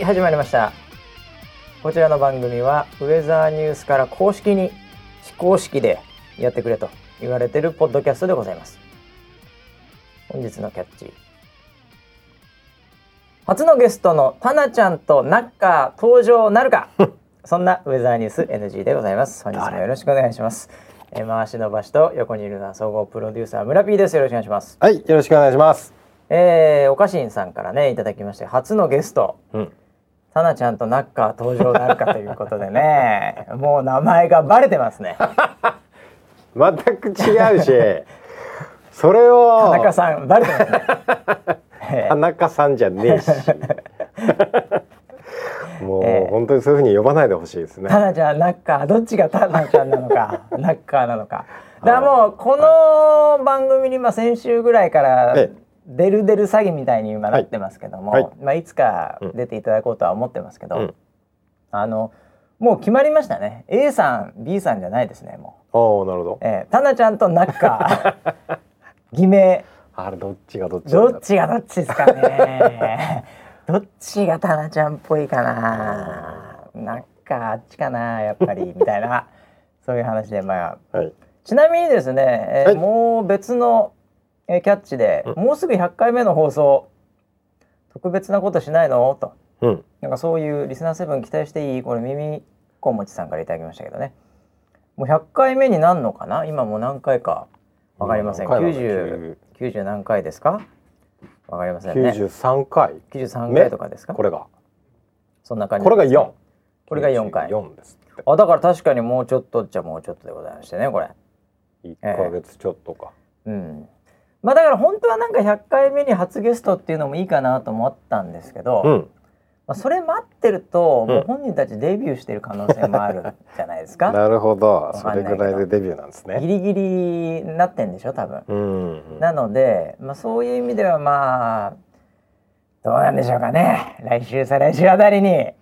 はい始まりました。こちらの番組はウェザーニュースから公式に非公式でやってくれと言われてるポッドキャストでございます。本日のキャッチ。初のゲストのタナちゃんとナッカー登場なるか。そんなウェザーニュース NG でございます。本日もよろしくお願いします。えー回しの場所と横にいるのは総合プロデューサー村 P です。よろしくお願いします。はい、よろしくお願いします。えー、おかしんさんからねいただきまして初のゲスト。うん。タナちゃんとナッカー登場なるかということでね。もう名前がバレてますね。全く違うし、それを。田中さんバレてますね。え田中さんじゃねえし。もう、ええ。本当にそういうふうに呼ばないでほしいですね。ータナちゃんナッカーどっちがタナちゃんなのかナッカーなのか。だからもうこの番組にまあ先週ぐらいからええ出る出る詐欺みたいに今なってますけども、はい。はい。まあいつか出ていただこうとは思ってますけど、うん。あのもう決まりましたね。A さん B さんじゃないですねもう。おお、なるほど。えー、タナちゃんとナッカー 偽名。あれどっちがどっちどっちがどっちですかね。どっちがタナちゃんっぽいかな。ナッカーあっちかなやっぱり みたいなそういう話でまあ。はい。ちなみにですね、えーはい。もう別の、えーキャッチで、うもうすぐ100回目の放送。特別なことしないの？と。うん。なんかそういうリスナーセブン期待していい？これ耳こもちさんからいただきましたけどね。もう100回目になんのかな？今もう何回か。わかりません、何回90 90何回ですか？わかりませんね。九十三回。93回とかですか？これが。そんな感じこれが四。これが4回。四です。あだから確かにもうちょっとっちゃもうちょっとでございましてねこれ。一ヶ月ちょっとか。うんまあだから本当はなんか100回目に初ゲストっていうのもいいかなと思ったんですけど、うん。まあ、それ待ってると、うんもう本人たちデビューしてる可能性もあるじゃないですか なるほど。かそれぐらいでデビューなんですね。ギリギリなってんでしょ多分、うん。なので、まあ、そういう意味ではまあどうなんでしょうかね来週再来週あたりに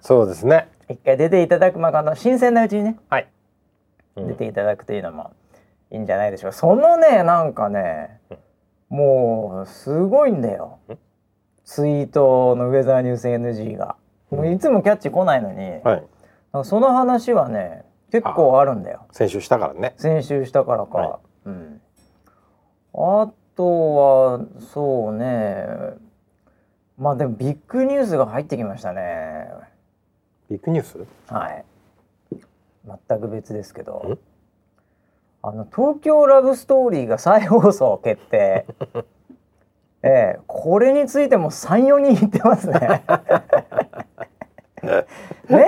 そうですね。一回出ていただくまああの新鮮なうちにねはい。うん出ていただくというのもいいんじゃないでしょう。かそのねなんかねもうすごいんだよ。ん？ツイートのウェザーニュース NG が。もういつもキャッチ来ないのに、はい。その話はね結構あるんだよ。先週したからね。先週したからか、はうん。あとはそうね。まあでもビッグニュースが入ってきましたね。ビッグニュース？はい。全く別ですけど。ん？あの東京ラブストーリーが再放送決定 ええこれについても34人言ってますね ね？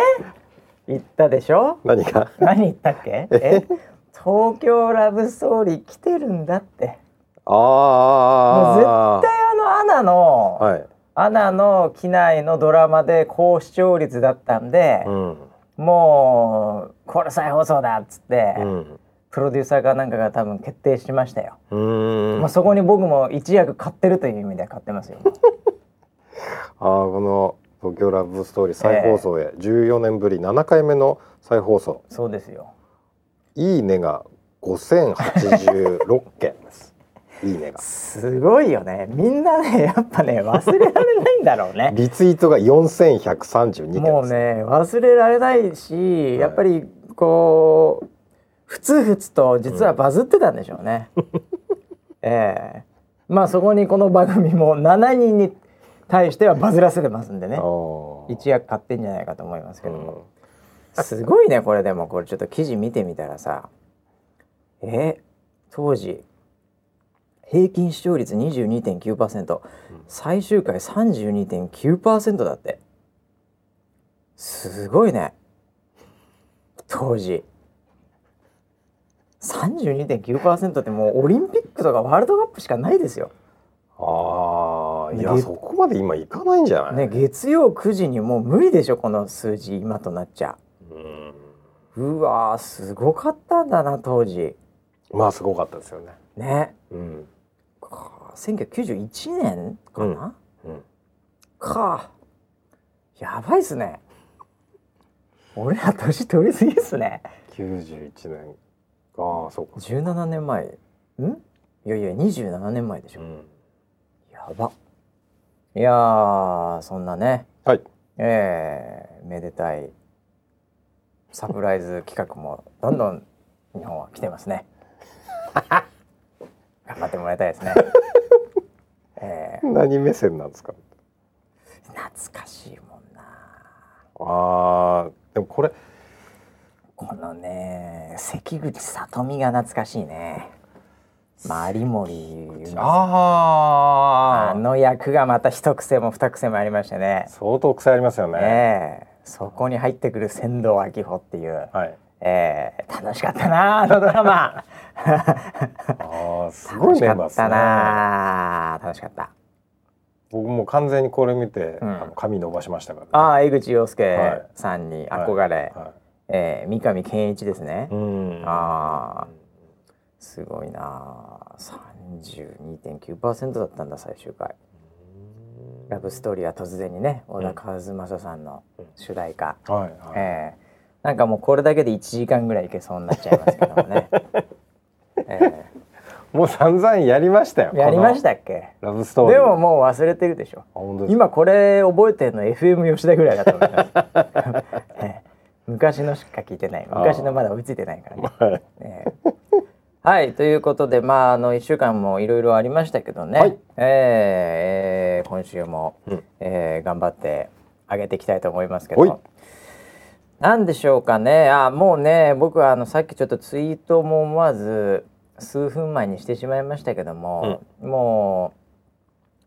言ったでしょ？何か。何言ったっけ？え？東京ラブストーリー来てるんだってあもう絶あ。対あのアナの、はい。アナの機内のドラマで高視聴率だったんで、うん。もうこれ再放送だっつって、うん。プロデューサーかなんかが多分決定しましたよ。まあ、そこに僕も一役買ってるという意味で買ってますよ ああ、この東京ラブストーリー再放送へ14年ぶり7回目の再放送。そうですよいいねが5086件です。いいねが。すごいよねみんなねやっぱね忘れられないんだろうね リツイートが4132件です。もうね忘れられないし、やっぱりこうふつふつと実はバズってたんでしょうね。ええ。まあそこにこの番組も7人に対してはバズらせてますんでね。一役買ってんじゃないかと思いますけども、うん。すごいねこれでもこれちょっと記事見てみたらさ。え当時平均視聴率22.9%、最終回32.9%だって。すごいね。当時32.9%ってもうオリンピックとかワールドカップしかないですよ。ああ、いやねそこまで今いかないんじゃない？ね月曜9時にもう無理でしょこの数字今となっちゃうん。うわーすごかったんだな当時まあすごかったですよね。ねうん。か1991年かな、うん。かやばいっすね俺ら年取りすぎっすね91年。ああ、そうか。17年前。ん？いやいや27年前でしょ、うん。やば。いやーそんなね。はい。えー、めでたいサプライズ企画もどんどん日本は来てますね。頑張ってもらいたいですね。え何目線なんですか？ー、懐かしいもんな。あーでもこれこのね関口里美が懐かしいね。まあ有森ああの役がまた一癖も二癖もありましてね。相当癖ありますよね。ええ。そこに入ってくる仙道明穂っていう、はい。ええ。楽しかったなあのドラマ。ああすご楽しかったね楽しかった。僕も完全にこれ見て、うん。あの髪伸ばしましたから、ね、ああ江口洋は介い。さんに憧れ、はええ三上健一ですね、ああすごいなあ32.9%だったんだ最終回。ラブストーリーは突然にね小田和正さんの主題歌、はいはい、ええなんかもうこれだけで1時間ぐらいいけそうになっちゃいますけどもね、えもう散々やりましたよえやりましこたっけ？のラブストーリー。でももう忘れてるでしょ。今これ覚えてるの FM 吉田ぐらいだと思います、ええ昔のしか聞いてない。昔のまだ追いついてないからね。はいええはいということでまああの1週間もいろいろありましたけどね、はい。ええええ今週も、うん。ええ頑張って上げていきたいと思いますけど。なんでしょうかね。あもうね僕はあのさっきちょっとツイートも思わず数分前にしてしまいましたけども、も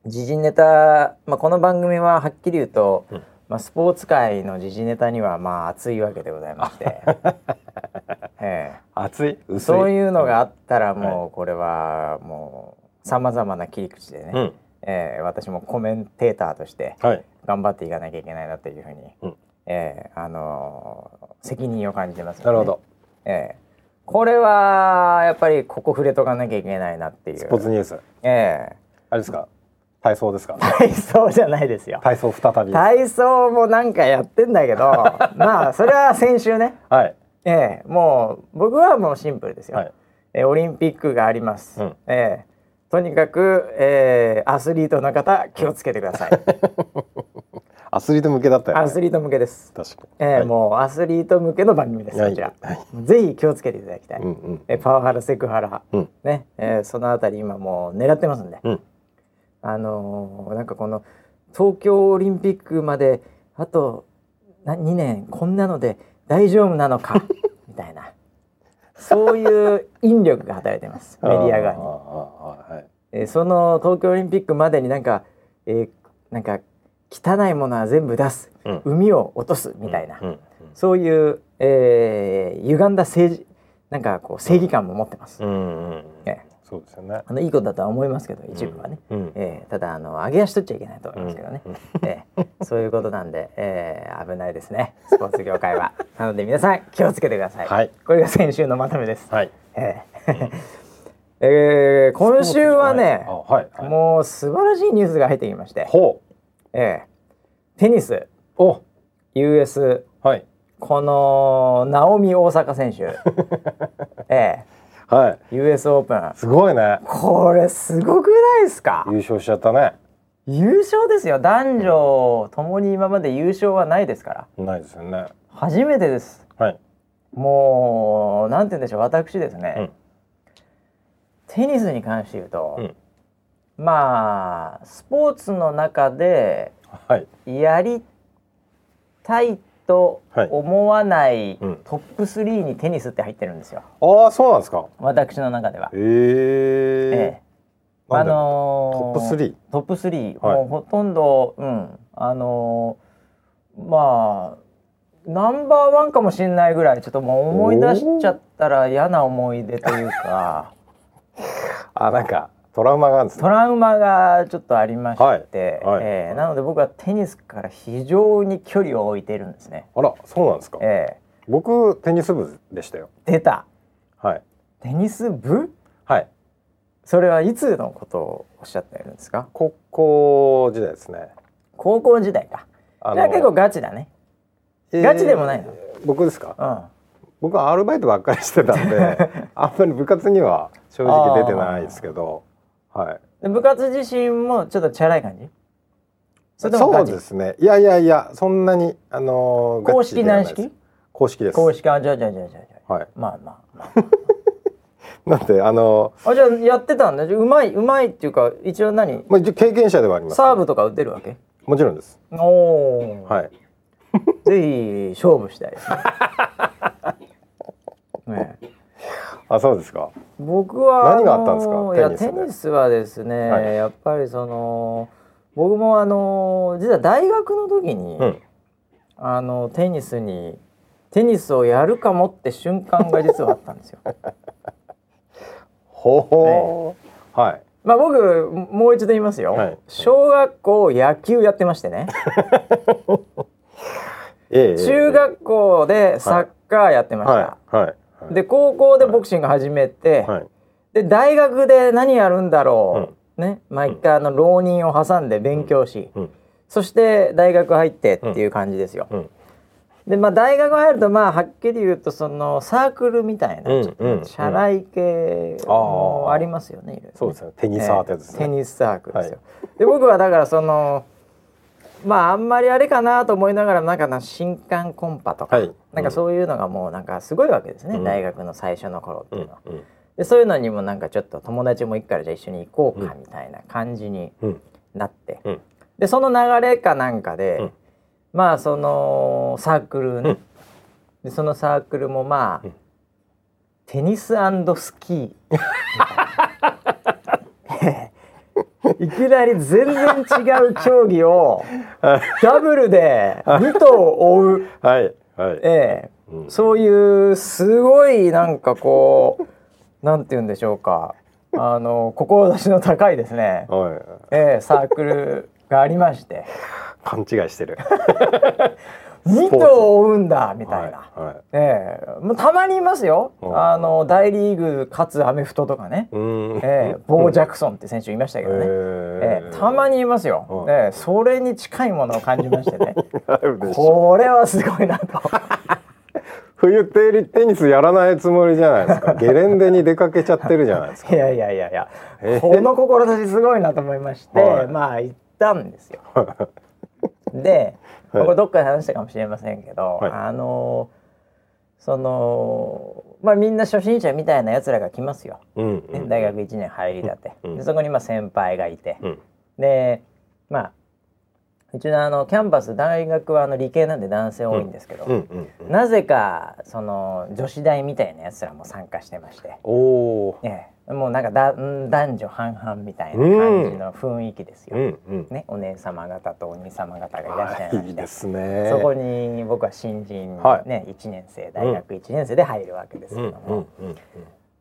う時事ネタ、まあ、この番組ははっきり言うと、うんまあ、スポーツ界の時事ネタにはまあ熱いわけでございまして、ええ。熱い？薄い？そういうのがあったらはもうこれはもうさまざまな切り口でね、うん。ええ私もコメンテーターとしてはい。頑張っていかなきゃいけないなというふうに、うん。ええあのー責任を感じてますのでなるほど。ええ。これはやっぱりここ触れとかなきゃいけないなっていう。スポーツニュース。ええ。あれですか？体操ですか？体操じゃないですよ。体操再び。体操もなんかやってんだけど まあそれは先週ね。はい。ええもう僕はもうシンプルですよ、はい。えーオリンピックがあります、うん。ええとにかく、えーアスリートの方気をつけてください。アスリート向けだったよ、ね、アスリート向けです、確かに、えーはい。もうアスリート向けの番組ですはい。こちら、はい。ぜひ気をつけていただきたい、うんうん。えーパワハラセクハラ、うん。ね、えーそのあたり今もう狙ってますんで、うんあのーなんかこの東京オリンピックまであとな2年こんなので大丈夫なのか？みたいな。そういう引力が働いてます。メディア側に。はい。えーその東京オリンピックまでになんか、えーなんか汚いものは全部出す、うん。海を落とす。みたいな、うん。うん。そういう、えー歪んだ政治なんかこう正義感も持ってます。うん。うん。うん。ええそうですよね。あのいいことだとは思いますけど一部はね、うん。えーただあの上げ足取っちゃいけないと思いますけど。ね、うん。えーそういうことなんで、えー危ないですね。スポーツ業界は。なので皆さん気をつけてください、はい。これが先週のまとめです、はい。えーえー今週はね、あはい、はい、もう素晴らしいニュースが入ってきまして、ほう。ええ。テニス。お。US はい。このナオミ大阪選手。えはい。え US オープンすごいね。これすごくないですか？優勝しちゃったね。優勝ですよ。男女ともに今まで優勝はないですから。ないですよね。初めてです。はい。もうなんて言うんでしょう。私ですね、うん。テニスに関して言うと、うん。まあスポーツの中ではい。やりたいとはい。思わないうん。トップ3にテニスって入ってるんですよ。ああそうなんですか。私の中では。ええええ。なんであのートップ 3? トップ3、はい。もうほとんどうん。あのーまあナンバーワンかもしれないぐらいちょっともう思い出しちゃったら嫌な思い出というか。あなんかトラウマがあるんですね。トラウマがちょっとありまして、はい。はい。ええなので僕はテニスから非常に距離を置いてるんですね。あらそうなんですか。ええ。僕テニス部でしたよ。出た。はい。テニス部？はい。それはいつのことをおっしゃってるんですか？高校時代ですね。高校時代か。あじゃあ結構ガチだね。ガチでもないの？僕ですか？うん。僕はアルバイトばっかりしてたんで あんまり部活には正直出てないですけどはい。で部活自身もちょっとチャラい感じ？そうですね。いやいやいやそんなにあのー公式軟式？公式です。公式？あじゃあじゃあじゃあじゃはい。まあまあまあ。なんであのあじゃあやってたんだ。じゃあうまいうまいっていうか一応何？ーまあ経験者ではあります。サーブとか打てるわけ？もちろんです。おお、はい。ぜひ勝負したい。で すねねあそうですか。僕は何があったんですか？のいやテニスはですね、はい。やっぱりその僕もあの実は大学の時に、うん。あのテニスにテニスをやるかもって瞬間が実はあったんですよ。ほほーはい。まあ僕もう一度言いますよ、はい。小学校野球やってましてね。ええ。中学校でサッカーやってました、はいはい。はいで高校でボクシング始めて、はい。で大学で何やるんだろう、ね。毎回あの浪人を挟んで勉強し、うん。そして大学入ってっていう感じですよ。うん。でまあ大学入るとまあはっきり言うとそのサークルみたいな、社内系もありますよね。いろいろね。そうですねテニサーってやつですね。ええテニスサークルですよ。で僕はだからそのまああんまりあれかなと思いながらなんかな新刊コンパとか、はい。なんかそういうのがもうなんかすごいわけですね、うん。大学の最初の頃ってういうん。のは。うん。でそういうのにもなんかちょっと友達も行くからじゃあ一緒に行こうかうんみたいな感じにうん。なって、うん。でその流れかなんかで、うん。まあそのサークルね、でそのサークルもまあ、うん。テニススキー いきなり全然違う競技をダブルで2頭追う、はいはい。ええ。うん。そういうすごいなんかこうなんて言うんでしょうか。あの志の高いですね、はい。ええサークルがありまして。勘違いしてる 2頭追うんだみたいな。はいはい。ええ。もうたまにいますよ、うん。あの大リーグかつアメフトとかね、ええボー・ジャクソンって選手いましたけどね、ええたまにいますよ、うん。ええそれに近いものを感じましてね。これはすごいなと。冬テテニスやらないつもりじゃないですか。ゲレンデに出かけちゃってるじゃないですか。いやいやいやいや、ええこの志すごいなと思いまして、はい。まあ行ったんですよ。で、はい。これどっかで話したかもしれませんけど、はい。あのそのまあみんな初心者みたいなやつらが来ますよ、うんねうん。大学1年入りだって、うんでそこにまあ先輩がいて、うん。でまあうちのあのキャンパス大学はあの理系なんで男性多いんですけど、うんうんうん。なぜかその女子大みたいなやつらも参加してまして。おおええ、もうなんかだん男女半々みたいな感じの雰囲気ですよ。うんうん。ね、お姉様方とお兄様方がいらっしゃいましですね。そこに僕は新人、はい。ね1年生大学1年生で入るわけですうんけども、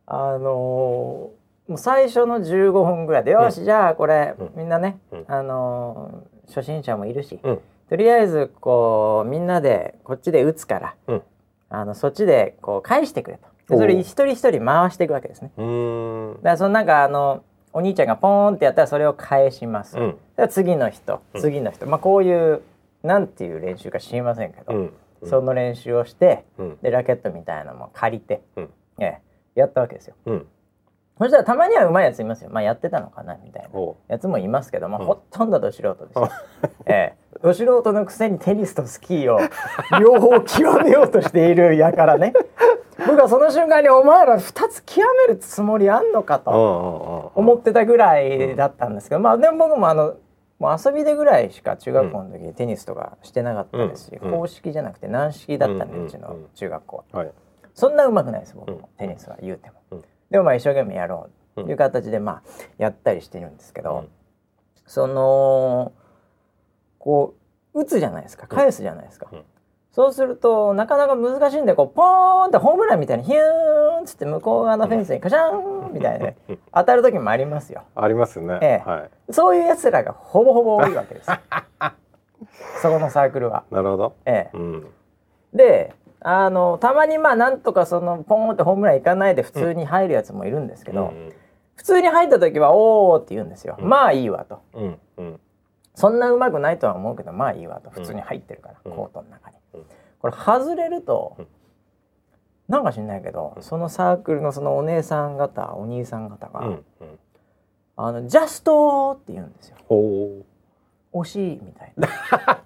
あのーもう最初の15分ぐらいで、よしじゃあこれ、うん。みんなね、うん。あのー初心者もいるし、うん。とりあえずこうみんなでこっちで打つから、うん。あのそっちでこう返してくれと。でそれ一人一人回していくわけですね。だからそのなんかあのお兄ちゃんがポーンってやったらそれを返します。うん。で次の人うん。次の人、まあこういうなんていう練習か知りませんけど、うん。その練習をしてうん。でラケットみたいなのも借りて、うん。ええやったわけですよ。うん。そしたらたまには上手いやついますよ。まあやってたのかなみたいなおやつもいますけど、まあうん。ほとんどど素人ですよ。ええ、ど素人のくせにテニスとスキーを両方極めようとしているやからね。僕はその瞬間にお前ら2つ極めるつもりあんのかと。思ってたぐらいだったんですけど、まあでも僕もあのもう遊びでぐらいしか中学校の時にテニスとかしてなかったですし、うん公式じゃなくて軟式だったんで、ううんちの中学校。ははい。そんな上手くないです僕も、うん。テニスは言うても、うん。でもまあ一生懸命やろうという形でまあやったりしてるんですけど、うん。そのこう打つじゃないですか返すじゃないですか、うんそうするとなかなか難しいんでこうポーンってホームランみたいにヒューンっつって向こう側のフェンスにカシャーンみたいなね 当たる時もありますよ。ありますね。ええ。はそういう奴らがほぼほぼ多いわけです そこのサークルは。いなるほど。ええ、うん。であのたまにまあなんとかそのポーンってホームランいかないで普通に入るやつもいるんですけど、うん。普通に入った時は「おー」って言うんですよ、うん。まあいいわと。うん。うんそんなうまくないとは思うけどまあいいわと普通に入ってるから、うん。コートの中に、うん。これ外れると、うん。なんか知んないけど、そのサークルのそのお姉さん方お兄さん方が「うん。うん。あのジャスト!」って言うんですよ。惜しいみたいな。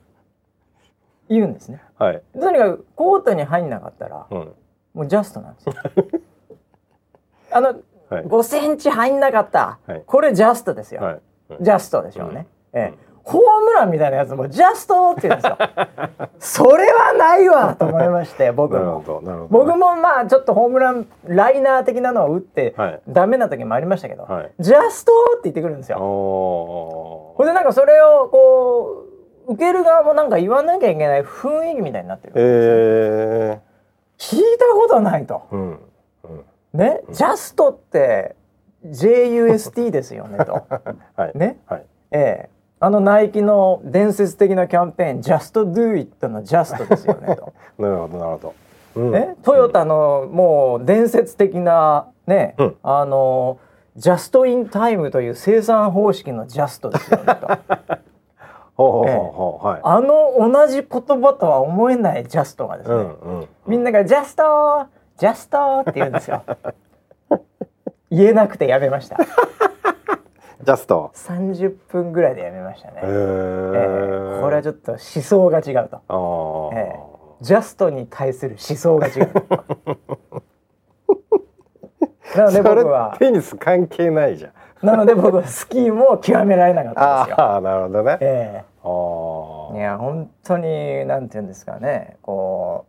言うんですね。はい。とにかくコートに入んなかったらうん。もうジャストなんですよ。あのはい。5センチ入んなかった、はい。これジャストですよ、はい。ジャストでしょうね、うん。ええホームランみたいなやつもジャストって言うんですよ それはないわと思いまして僕もなるほど。なるほど。僕もまあちょっとホームランライナー的なのを打ってはいダメな時もありましたけど、はいジャストって言ってくるんですよ。おほんでなんかそれをこう受ける側もなんか言わなきゃいけない雰囲気みたいになってる、え聞いたことないとー。うん。うん。ね、ジャストって JUST ですよねと はい。ね？はい。ええあのナイキの伝説的なキャンペーン「Just Do It」の「ジャストですよねと。なるほど。なるほど。うんね、トヨタのもう伝説的なね、うんあのジャストインタイムという生産方式のジャストですよねと。あの同じ言葉とは思えないジャストがですね、うんうん。みんながジャストジャストって言うんですよ 言えなくてやめましたジャスト。30分ぐらいでやめましたね、へえええこれはちょっと思想が違うとああ。ええジャストに対する思想が違う なので僕はテニス関係ないじゃん。なので僕はスキーも極められなかったんですよ。ああ、なるほどね。えあえいや本当になんて言うんですかねこ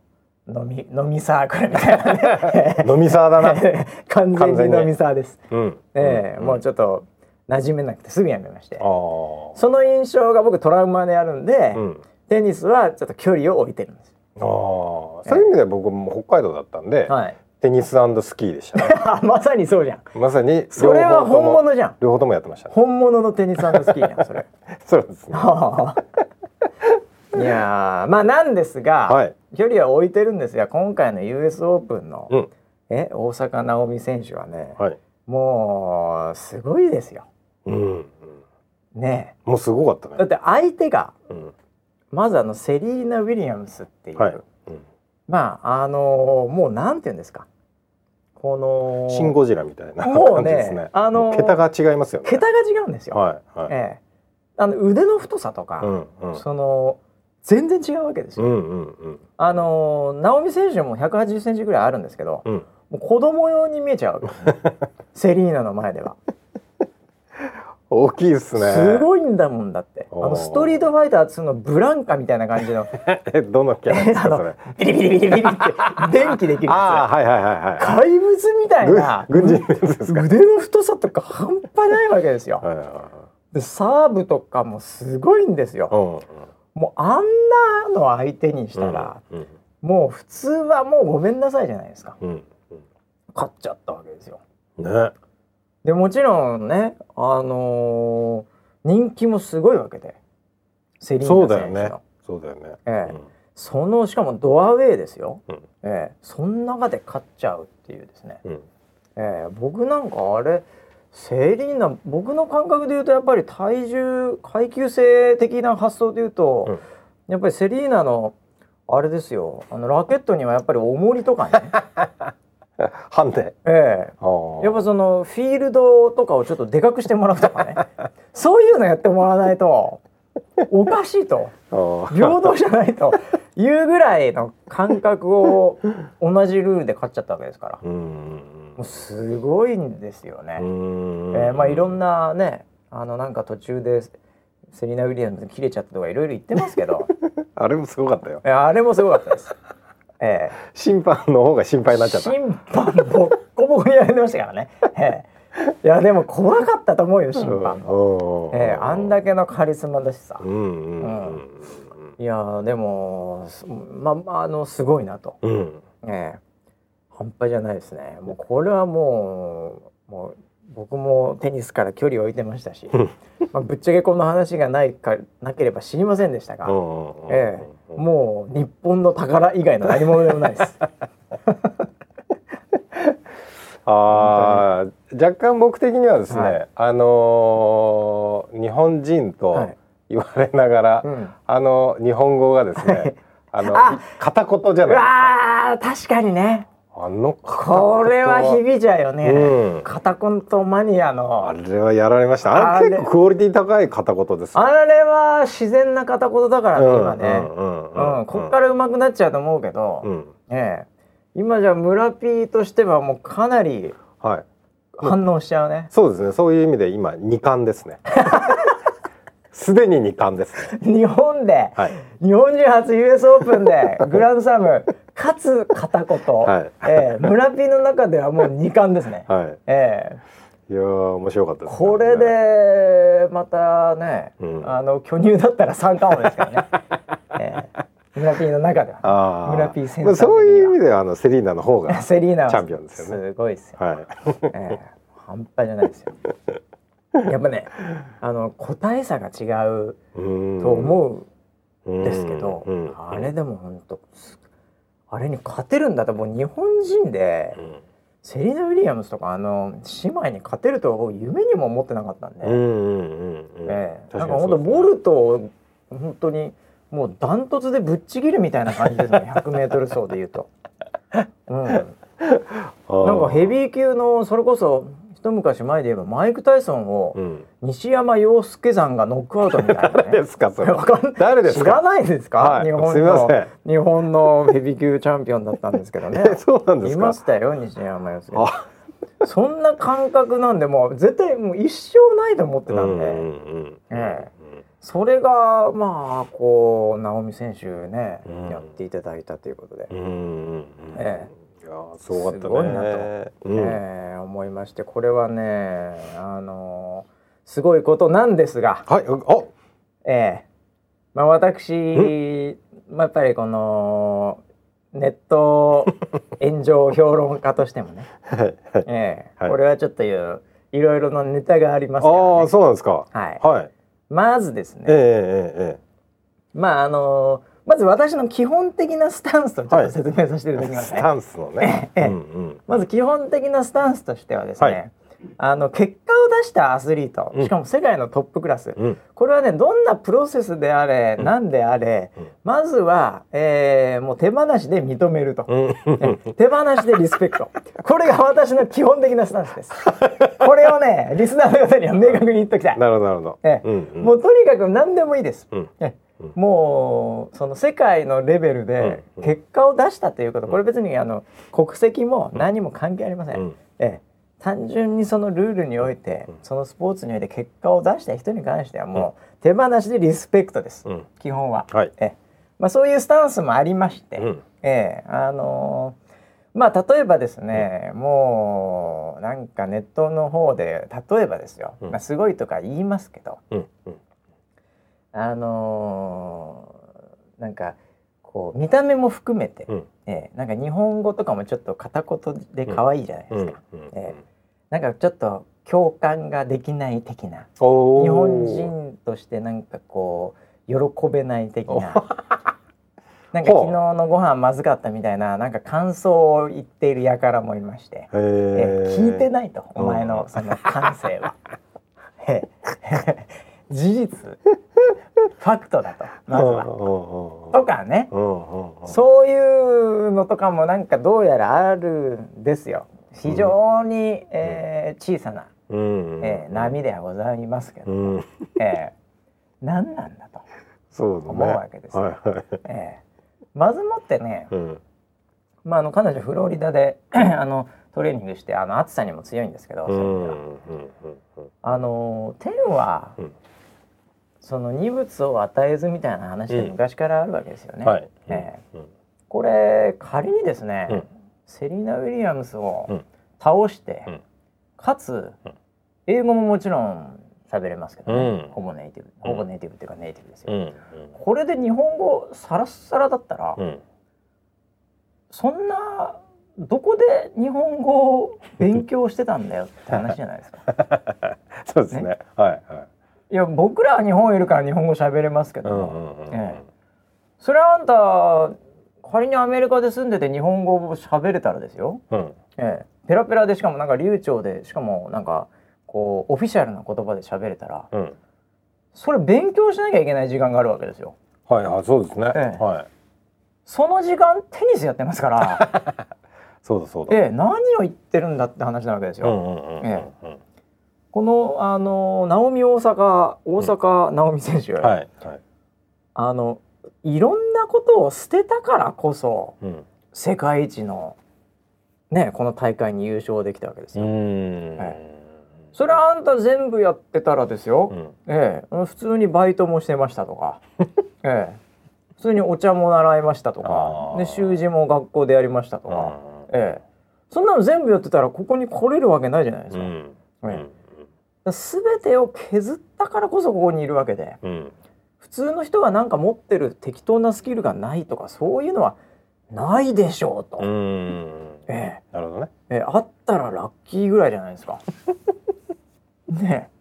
う飲み飲みサークルみたいなねあ。飲み沢だな。完全に飲みサーです。うん。ええんもうちょっと馴染めなくてすぐやめまして。その印象が僕トラウマであるんで、うん。テニスはちょっと距離を置いてるんですああ。そういう意味では僕も北海道だったんで、よ。はいテニススキーでしたね。まさにそうじゃん。まさにそれは本物じゃん。両方ともやってましたね。本物のテニススキーじゃんそれ。そうですね。いやーまあなんですが、はい距離は置いてるんですが今回の US オープンの、うん。え大坂なおみ選手はね、はい。もうすごいですよ。うん。うんねもうすごかったね。だって相手がうん。まずあのセリーナ・ウィリアムスっていう、はい。うんまああのーもうなんて言うんですかこのシンゴジラみたいなもうね感じですね。あのもう桁が違いますよね。桁が違うんですよ。はいはい。ええ、あの腕の太さとか、うんうん。その全然違うわけですよ。うんうんうんあのー、ナオミ選手も180センチぐらいあるんですけど、うん。もう子供用に見えちゃう セリーナの前では。大きいですね。すごいんだもんだって。あのストリートファイター2のブランカみたいな感じのえ どのキャラですかそれ？ビリビリビリビリって電気できるやはいはいはいはい。つ。怪物みたいな軍軍人ですか？腕の太さとか半端ないわけですよ。はいはいはいでサーブとかもすごいんですよ。うんもうあんなの相手にしたら、うんもう普通はもうごめんなさいじゃないですか。うん勝っちゃったわけですよ。うん。ね。でもちろんね、あのー人気もすごいわけで。セリーそうナ選手の。だよね。そうだよね。ええ。そのしかもドアウェイですよ、うん。ええ。その中で勝っちゃうっていうですね、うん。ええ。僕なんかあれセリーナ僕の感覚で言うとやっぱり体重階級性的な発想で言うと、うん。やっぱりセリーナのあれですよ。あのラケットにはやっぱり重りとかね、ハンデ。ええ。やっぱそのフィールドとかをちょっとでかくしてもらうとかね そういうのやってもらわないとおかしいと 平等じゃないというぐらいの感覚を同じルールで勝っちゃったわけですからうんもうすごいんですよね。えーまあいろんなねあのなんか途中でセリーナ・ウィリアムズ切れちゃったとかいろいろ言ってますけど あれもすごかったよ。えーあれもすごかったです。え審判の方が心配になっちゃった。ー審判ボッコボコにやられてましたからね。えーいやでも怖かったと思うよ審判も。うんえーあんだけのカリスマだしさ。うんうんうんいやーでもすまあまああのすごいなと。うんうん。ええ半端じゃないですね。もうこれはもうもう僕もテニスから距離を置いてましたし、まあぶっちゃけこの話がないかなければ知りませんでしたが、ええもう日本の宝以外の何物でもないです。ああ若干僕的にはですね、はい。あのー日本人はとい。言われながら、うん。あの日本語がですね、あのあ片言じゃうないわー確かにね。ああのこれは響いちゃうよね、うん。片言マニアの。あれはやられました。あれ結構クオリティ高い片言です。よあれは自然な片言だからね、今ね、こっから上手くなっちゃうと思うけど、うん。ええ。今じゃ村 P としてはもうかなりはい。反応しちゃうね、そうですね。そういう意味で今二冠ですね すでに二冠ですね。日本で、はい。日本人初 US オープンでグランドスラムかつ片言、はい。ええ村 P の中ではもう二冠ですね、はい。ええ。いやー面白かったですね。これでまたね、うん。あの巨乳だったら三冠王ですからね、ええ。村 P の中では。村サー的には。そういう意味ではあのセリーナの方が セリーナはチャンピオンですよね。すごいですよ、はい。ええ。半端じゃないですよやっぱねあの個体差が違うと思うんですけど、あれでも本当あれに勝てるんだともう日本人でうんセリーナ・ウィリアムスとかあの姉妹に勝てるとは夢にも思ってなかったんで、うんうんうんうん。ええ確なんか本当ボルトを本当にもうダントツでぶっちぎるみたいな感じですね。100m 走でいうと。うん、なんかヘビー級のそれこそ一昔前で言えばマイク・タイソンをうん。西山洋介山がノックアウトみたいな、ね、誰ですかそれ。わかん誰ですか？知らないですか、はい。日本の日本のヘビー級チャンピオンだったんですけどね。え そうなんですか？いましたよ西山洋介あ。そんな感覚なんでもう絶対もう一生ないと思ってたんで、うんうんうんえそれがまあこう直美選手ね、うん。やっていただいたということで、うんうんうん。えいやーすごいなと。うん。ええ思いましてこれはねあのすごいことなんですが、はいあええまあ、私、まあ、やっぱりこのネット炎上評論家としてもね、はいはい。ええはい。これはちょっといういろいろなネタがありますから、ね、ああそうなんですか。はい、はい。まずですね、えええええまああのまず私の基本的なスタンスをちょっはいと説明させていただきますね。えスタンスのね。ええ。うんうん。まず基本的なスタンスとしてはですね、はいあの結果を出したアスリート、うん。しかも世界のトップクラス、うん。これはねどんなプロセスであれ、うん何であれ、うん。まずは、えーもう手放しで認めると、手放しでリスペクト。これが私の基本的なスタンスです。これをねリスナーの方には明確に言っときたい、なるほどなるほど。ええ。うんうん。もうとにかく何でもいいです、うん。えうんもうその世界のレベルでうん結果を出したということ、これ別にあの国籍も何も関係ありません、うん。ええ。単純にそのルールにおいて、うん。そのスポーツにおいて結果を出した人に関してはもう手放しでリスペクトです、うん。基本は、はい。ええ。まあ、そういうスタンスもありまして、うん。ええ。あのーまあ例えばですね、もうなんかネットの方で例えばですよ、うん。まあ、すごいとか言いますけど、うん。うんあのーなんかこう見た目も含めて、うん。ええなんか日本語とかもちょっと片言で可愛いじゃないですか、うんうんえなんかちょっと共感ができない的な日本人としてなんかこう喜べない的な。なんか昨日のご飯まずかったみたいななんか感想を言っている輩もいまして、へええ聞いてないとお前うんのその感性は。え事実。ファクトだと。まずは。とかね。そういうのとかもなんかどうやらあるんですよ。非常に、えー小さな、うんえー波ではございますけど、うん。えー何なんだと、思うわけです。よはいはい。えーまずもってね、うん。まあ、あの彼女フロリダで あのトレーニングしてあの暑さにも強いんですけど、うんあの天は、うんその二物を与えずみたいな話で昔からあるわけですよね。はい。えーうん。これ仮にですね、うん。セリーナ・ウィリアムスをうん。倒して、うん。かつ、うん。英語ももちろん喋れますけどね、うん。ほぼネイティブ。うん。ほぼネイティブっていうかネイティブですよ。うん。これで日本語サラッサラだったら、うん。そんなどこで日本語を勉強してたんだよって話じゃないですか。そうですね。はいはいいや僕らは日本いるから日本語喋れますけど。も、うんええ。それはあんた仮にアメリカで住んでて日本語を喋れたらですよ、うん。ええ、ペラペラでしかもなんか流暢でしかもなんかこうオフィシャルな言葉で喋れたらうん。それ勉強しなきゃいけない時間があるわけですよ。はいはいそうですね。ええ。はい。その時間テニスやってますから。そうだそうだ。ええ。何を言ってるんだって話なわけですよ。うんうんうんうんえこのあのナオミ大阪大阪ナオミ選手、はいはい。あのいろんなことを捨てたからこそうん。世界一のねこの大会に優勝できたわけですうよ。ん。はいそれはあんた全部やってたらですよ、うん。ええ、普通にバイトもしてましたとか、ええ、普通にお茶も習いましたとかで習字も学校でやりましたとか、うええ、そんなの全部やってたらここに来れるわけないじゃないですか。ん。えうん。すべてを削ったからこそここにいるわけでうん。普通の人がなんか持ってる適当なスキルがないとかそういうのはないでしょうと、うん。えなるほどね。えええあったらラッキーぐらいじゃないですか。ねえ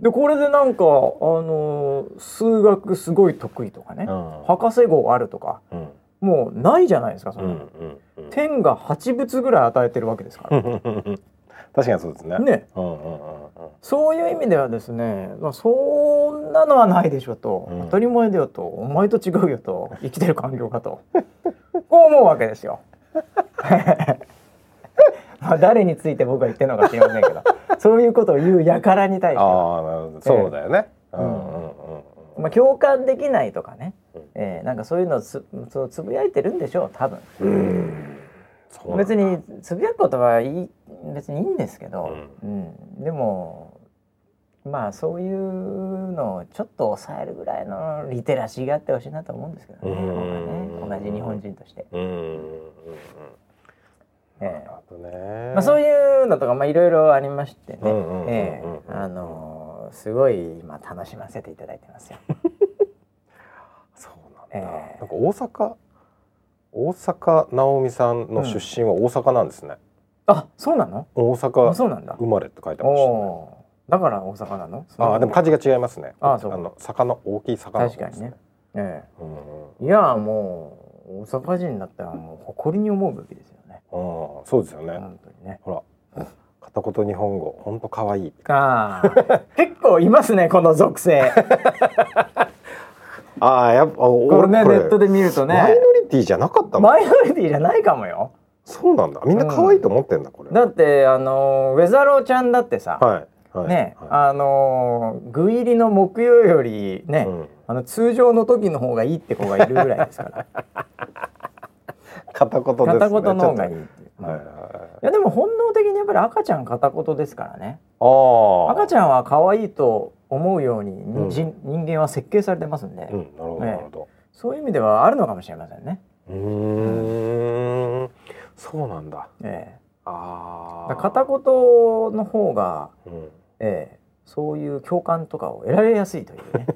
でこれでなんか、あのー数学すごい得意とかね、うん。博士号あるとかうん。もうないじゃないですかそうん。の、うん。うん。天が8物ぐらい与えてるわけですから。確かにそうですね。ね。うんうんうんうん。そういう意味ではですね、まあ、そんなのはないでしょと、うん。当たり前だよと。お前と違うよと。生きてる環境かと。こう思うわけですよ。まあ誰について僕が言ってるのか知りませんけど。そういうことを言う輩に対しては、ああ、なるほど。そうだよね。うん。うんうんまあ、共感できないとかね、うん。えーなんかそういうのをつそうつぶやいてるんでしょう多分。うん。別につぶやくことはいい別にいいんですけど、うん。でもまあそういうのをちょっと抑えるぐらいのリテラシーがあってほしいなと思うんですけどねね。同じ日本人として。まあ、そういうのとかまあいろいろありましてね。うんうんうんうんええ。あのすごい今楽しませていただいてますよ。そうなんだ。ええ。なんか大阪大阪直美さんの出身は大阪なんですね。あそうなの？大あ阪そうなんだ。生まれって書いておましたね。だから大阪なの？ああでも漢字が違いますね。あそうの坂の大きい坂の方です確かにね。えうんうんえいやもう大阪人だったらもう誇りに思うべきですよね。ああそうですよね。本当にね。ほら片言日本語本当可愛い。ああ 結構いますねこの属性。ああやっぱここれねネットで見るとねマイノリティじゃなかったの？マイノリティじゃないかもよ。そうなんだ。みんな可愛いと思ってんだこれ。だってあのウェザローちゃんだってさ、はいはい。ね、はあの具入りの木曜よりね、いうんあの通常の時の方がいいって子がいるぐらいですから。片言ですね。片言の方がいいはいはいいはい。やでも本能的にやっぱり赤ちゃん片言ですからね。赤ちゃんは可愛いと思うように、うん人人間は設計されてますんで、うん、なるほど、ええなるほど。そういう意味ではあるのかもしれませんね。うーん、そうなんだ。ええああ。片言の方が、うん。ええそういう共感とかを得られやすいというね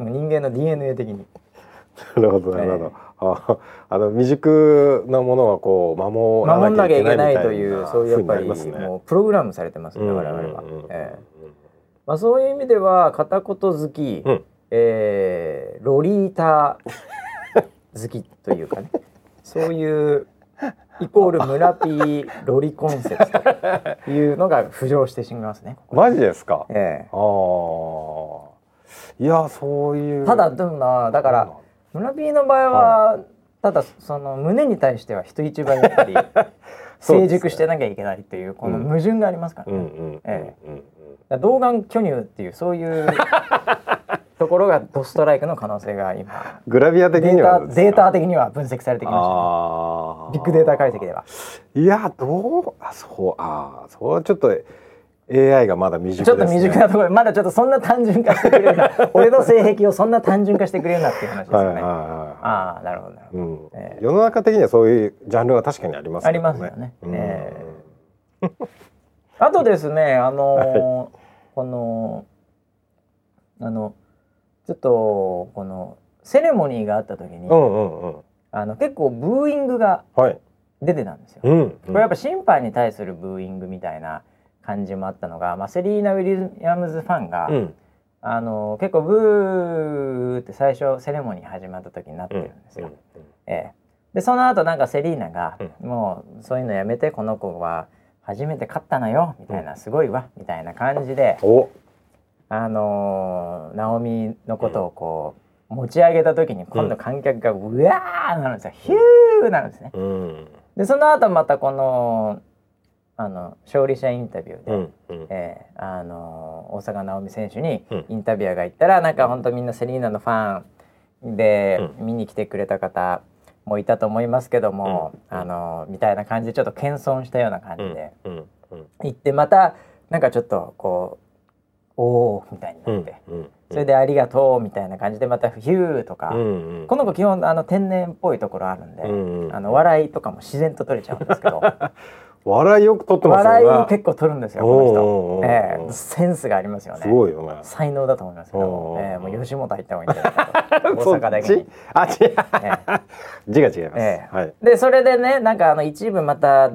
人間の DNA 的に。なるほど、なるほど。ああの未熟なものはこう守らなきゃいけないというそういうやっぱりねもうプログラムされてますんでうん我々は。ええまあ、そういう意味では片言好き、うんえーロリータ好きというかねそういうイコール村ピーロリコンセプトというのが浮上してしまいますね。ここマジですか？えああ。いや、そういう。えただでもなだから村ピーの場合は、ただその胸に対しては人一倍やっぱり 成熟してなきゃいけないっていうこの矛盾がありますからね。ん、うん、えうん、うん。だから童顔巨乳っていうそういうところがドストライクの可能性が今グラビア的デーにはタデータ的には分析されてきました。ビッグデータ解析では。いや、どう、あ、そう、ああ、そう、ちょっと。AI がまだ未熟です、ね。ちょっと未熟なところでまだちょっとそんな単純化してくれるな 俺の性癖をそんな単純化してくれるなっていう話ですよね。はいはいはい。ああなるほど。うんええ世の中的にはそういうジャンルは確かにありますありますよねうんえあとですねあのーこのあのちょっとこのセレモニーがあった時に、うんうんうん。あの結構ブーイングがはい。出てたんですよ。うん。これやっぱ審判に対するブーイングみたいな感じもあったのが、まあ、セリーナ・ウィリアムズファンが、うん。あの結構ブーって最初セレモニー始まった時になってるんですよ。ええ、でその後なんかセリーナが、もうそういうのやめてこの子は初めて勝ったのよみたいな、すごいわみたいな感じで、お。あのーナオミのことをこう持ち上げた時に今度観客がうわーなるんですよ、ヒューなるんですね。うん。でその後またこのあの勝利者インタビューで、うんうん。えーあの大坂なおみ選手にうん。インタビュアーが言ったら、なんか本当みんなセリーナのファンで見に来てくれた方もいたと思いますけども、うん。あのみたいな感じでちょっと謙遜したような感じでうんうん言ってまたなんかちょっとこう「おお」みたいにうなんって、うんそれで「ありがとう」みたいな感じでまた「ヒュー」とか、うんうん。この子基本あの天然っぽいところあるんで、うんうん。あの笑いとかも自然と取れちゃうんですけど。笑いよく撮ってますよね。笑い結構取るんですよこのおうおええ。センスがありますよね。すごいよね。才能だと思いますけど。ええもう吉本入った方がいいんじゃないかと大阪だけに。あ違う。え。字が違います、ええ。はい。でそれでねなんかあの一部また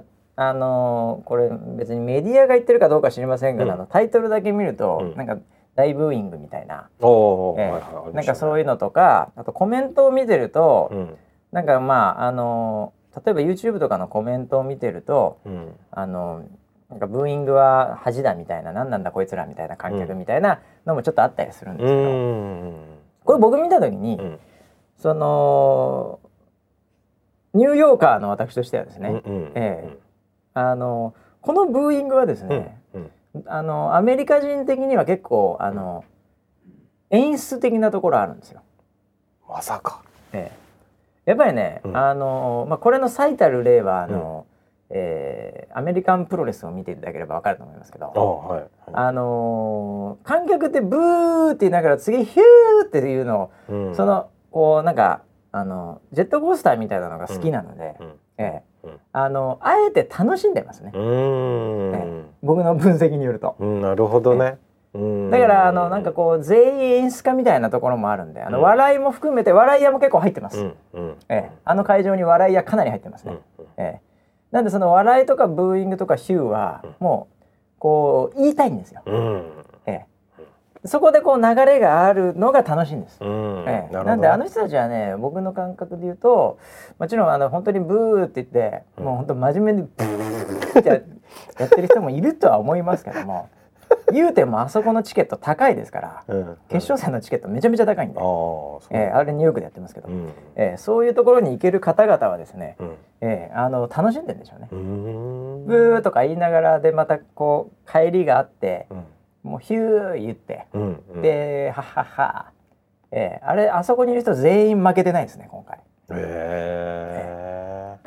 あのーこれ別にメディアが言ってるかどうか知りませんが、うん。あのタイトルだけ見ると、うん。なんか大ブーイングみたいな、ええ。はいはいありましたね。なんかそういうのとかあとコメントを見てると、うん。なんかまああのー例えば YouTube とかのコメントを見てるとうん。あのなんかブーイングは恥だみたいな何なんだこいつらみたいな観客みたいなのもちょっとあったりするんでうすけど、ん。これ僕見た時に、うん。そのニューヨーカーの私としてはですね、うえあのこのブーイングはですうんね、うん。あのアメリカ人的には結構あの演出的なところあるんですよ。まさか。ええ。やっぱりね、うん。あのまあ、これの最たる例はあの、えーアメリカンプロレスを見ていただければわかると思いますけど、あはいはい。あのー観客ってブーって言いながら次ヒューっていうのを、うん。そのこうなんかあのジェットコースターみたいなのが好きなので、うん。ええ。うんあのあえて楽しんでますね、うーん。僕の分析によると。うんなるほどね。うん。だからあのなんかこう全員演出家みたいなところもあるんであの、うん。笑いも含めて笑い屋も結構入ってます、うんうん。ええ、あの会場に笑い屋かなり入ってますね、うんええ、なんでその笑いとかブーイングとかヒューはうん。もうこう言いたいんですよ、うん。ええ、そこでこう流れがあるのが楽しいんです、うん。ええ、ななんであの人たちはね僕の感覚で言うともちろんあの本当にブーって言って、うん。もう本当真面目にブーってややってる人もいるとは思いますけども 言うてもあそこのチケット高いですからうん。決勝戦のチケットめちゃめちゃ高いんで。あえーあれニューヨークでやってますけど、うん。えーそういうところに行ける方々はですね、うん。えーあの楽しんでるんでしょうね。うブーとか言いながらでまたこう帰りがあってうんもうヒュー言って、うんうん。ではっはっは、えーあれあそこにいる人全員負けてないですね今回。へ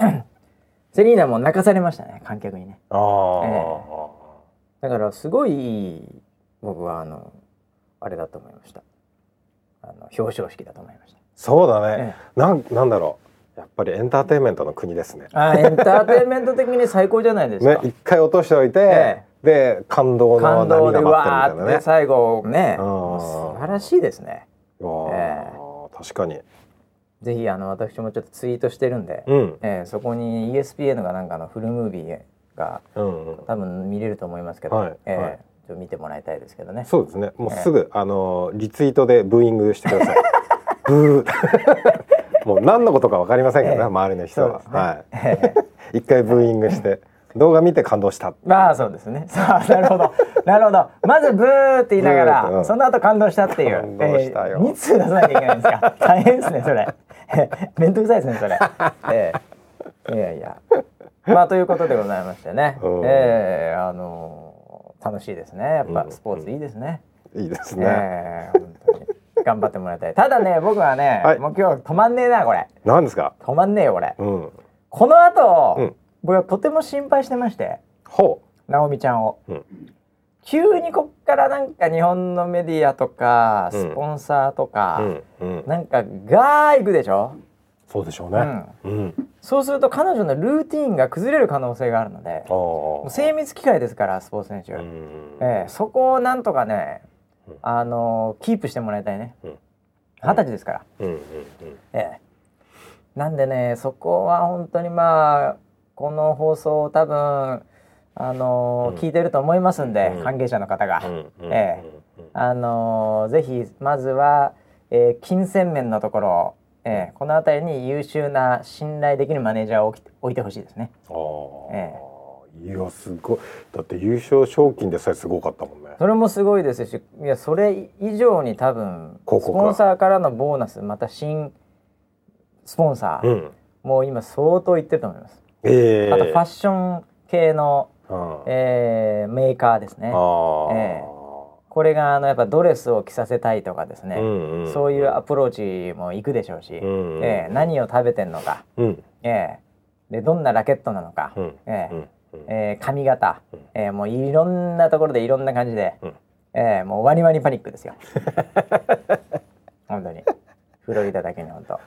えセリーナも泣かされましたね観客にね。ああ、えだからすごい僕はあのあれだと思いました。あの表彰式だと思いました。そうだね、えなんなんだろう。やっぱりエンターテインメントの国ですね。あエンターテインメント的に最高じゃないですか。ね一回落としておいて、えで感動の波が待ってるみたいなね。最後ね素晴らしいですね。うわーえ確かに。ぜひあの私もちょっとツイートしてるんで、うん。えーそこに ESPN がなんかのフルムービーがうん。うん多分見れると思いますけど、はいえーはい。ちょっと見てもらいたいですけどね。そうですね。もうすぐ、あのリツイートでブーイングしてください。ブー。もう何のことかわかりませんからね、ええ。周りの人は、ね。はい。一回ブーイングして動画見て感動した。まあそうですね。さあなるほど。なるほど。まずブーって言いながら、うん。その後感動したっていう。感動したよ。えー、2通出さなきゃいけないんですか？大変ですねそれ。めんどくさいですねそれ、えーいやいや。まあということでございましてね、うん。えーあのー楽しいですね。やっぱうん。スポーツいいですね、いいですね、えー本当に。頑張ってもらいたい。ただね僕はね、はい。もう今日止まんねえなこれ。なんですか？止まんねえよこれ。うん。この後、うん僕はとても心配してましてほ直美ちゃんを、うん。急にこっからなんか日本のメディアとかうん。スポンサーとか、う、うんうん、なんかガー行くでしょ？そうでしょうね。うん、そうすると彼女のルーティンが崩れる可能性があるので精密機械ですからスポーツ選手、うん。ええそこをなんとかねうん。あのキープしてもらいたいね。うん。二十歳ですから、ええ。なんでねそこは本当にまあこの放送を多分あのうん。聞いてると思いますんで、うん。関係者の方が、うん。ええ。あのぜひまずは、えー金銭面のところ、えーこの辺りに優秀な信頼できるマネージャーを置いてほしいですね。ああ、えいやすごい。だって優勝賞金でさえすごかったもんね。それもすごいですしいやそれ以上に多分スポンサーからのボーナスまた新スポンサー、うん。もう今相当いってると思います。ええ。あとファッション系の、うん。えーメーカーですね。ああ、ええ。これがあのやっぱドレスを着させたいとかですね、うんんそういうアプローチも行くでしょうし、うんうんええ。何を食べてんのか、うん。ええ。でどんなラケットなのか、うん。ええ。うん。うん。えー髪型、うん。えーもういろんなところでいろんな感じで、うん。えーもうワニワニパニックですよ。本当に。フロリダだけに本当。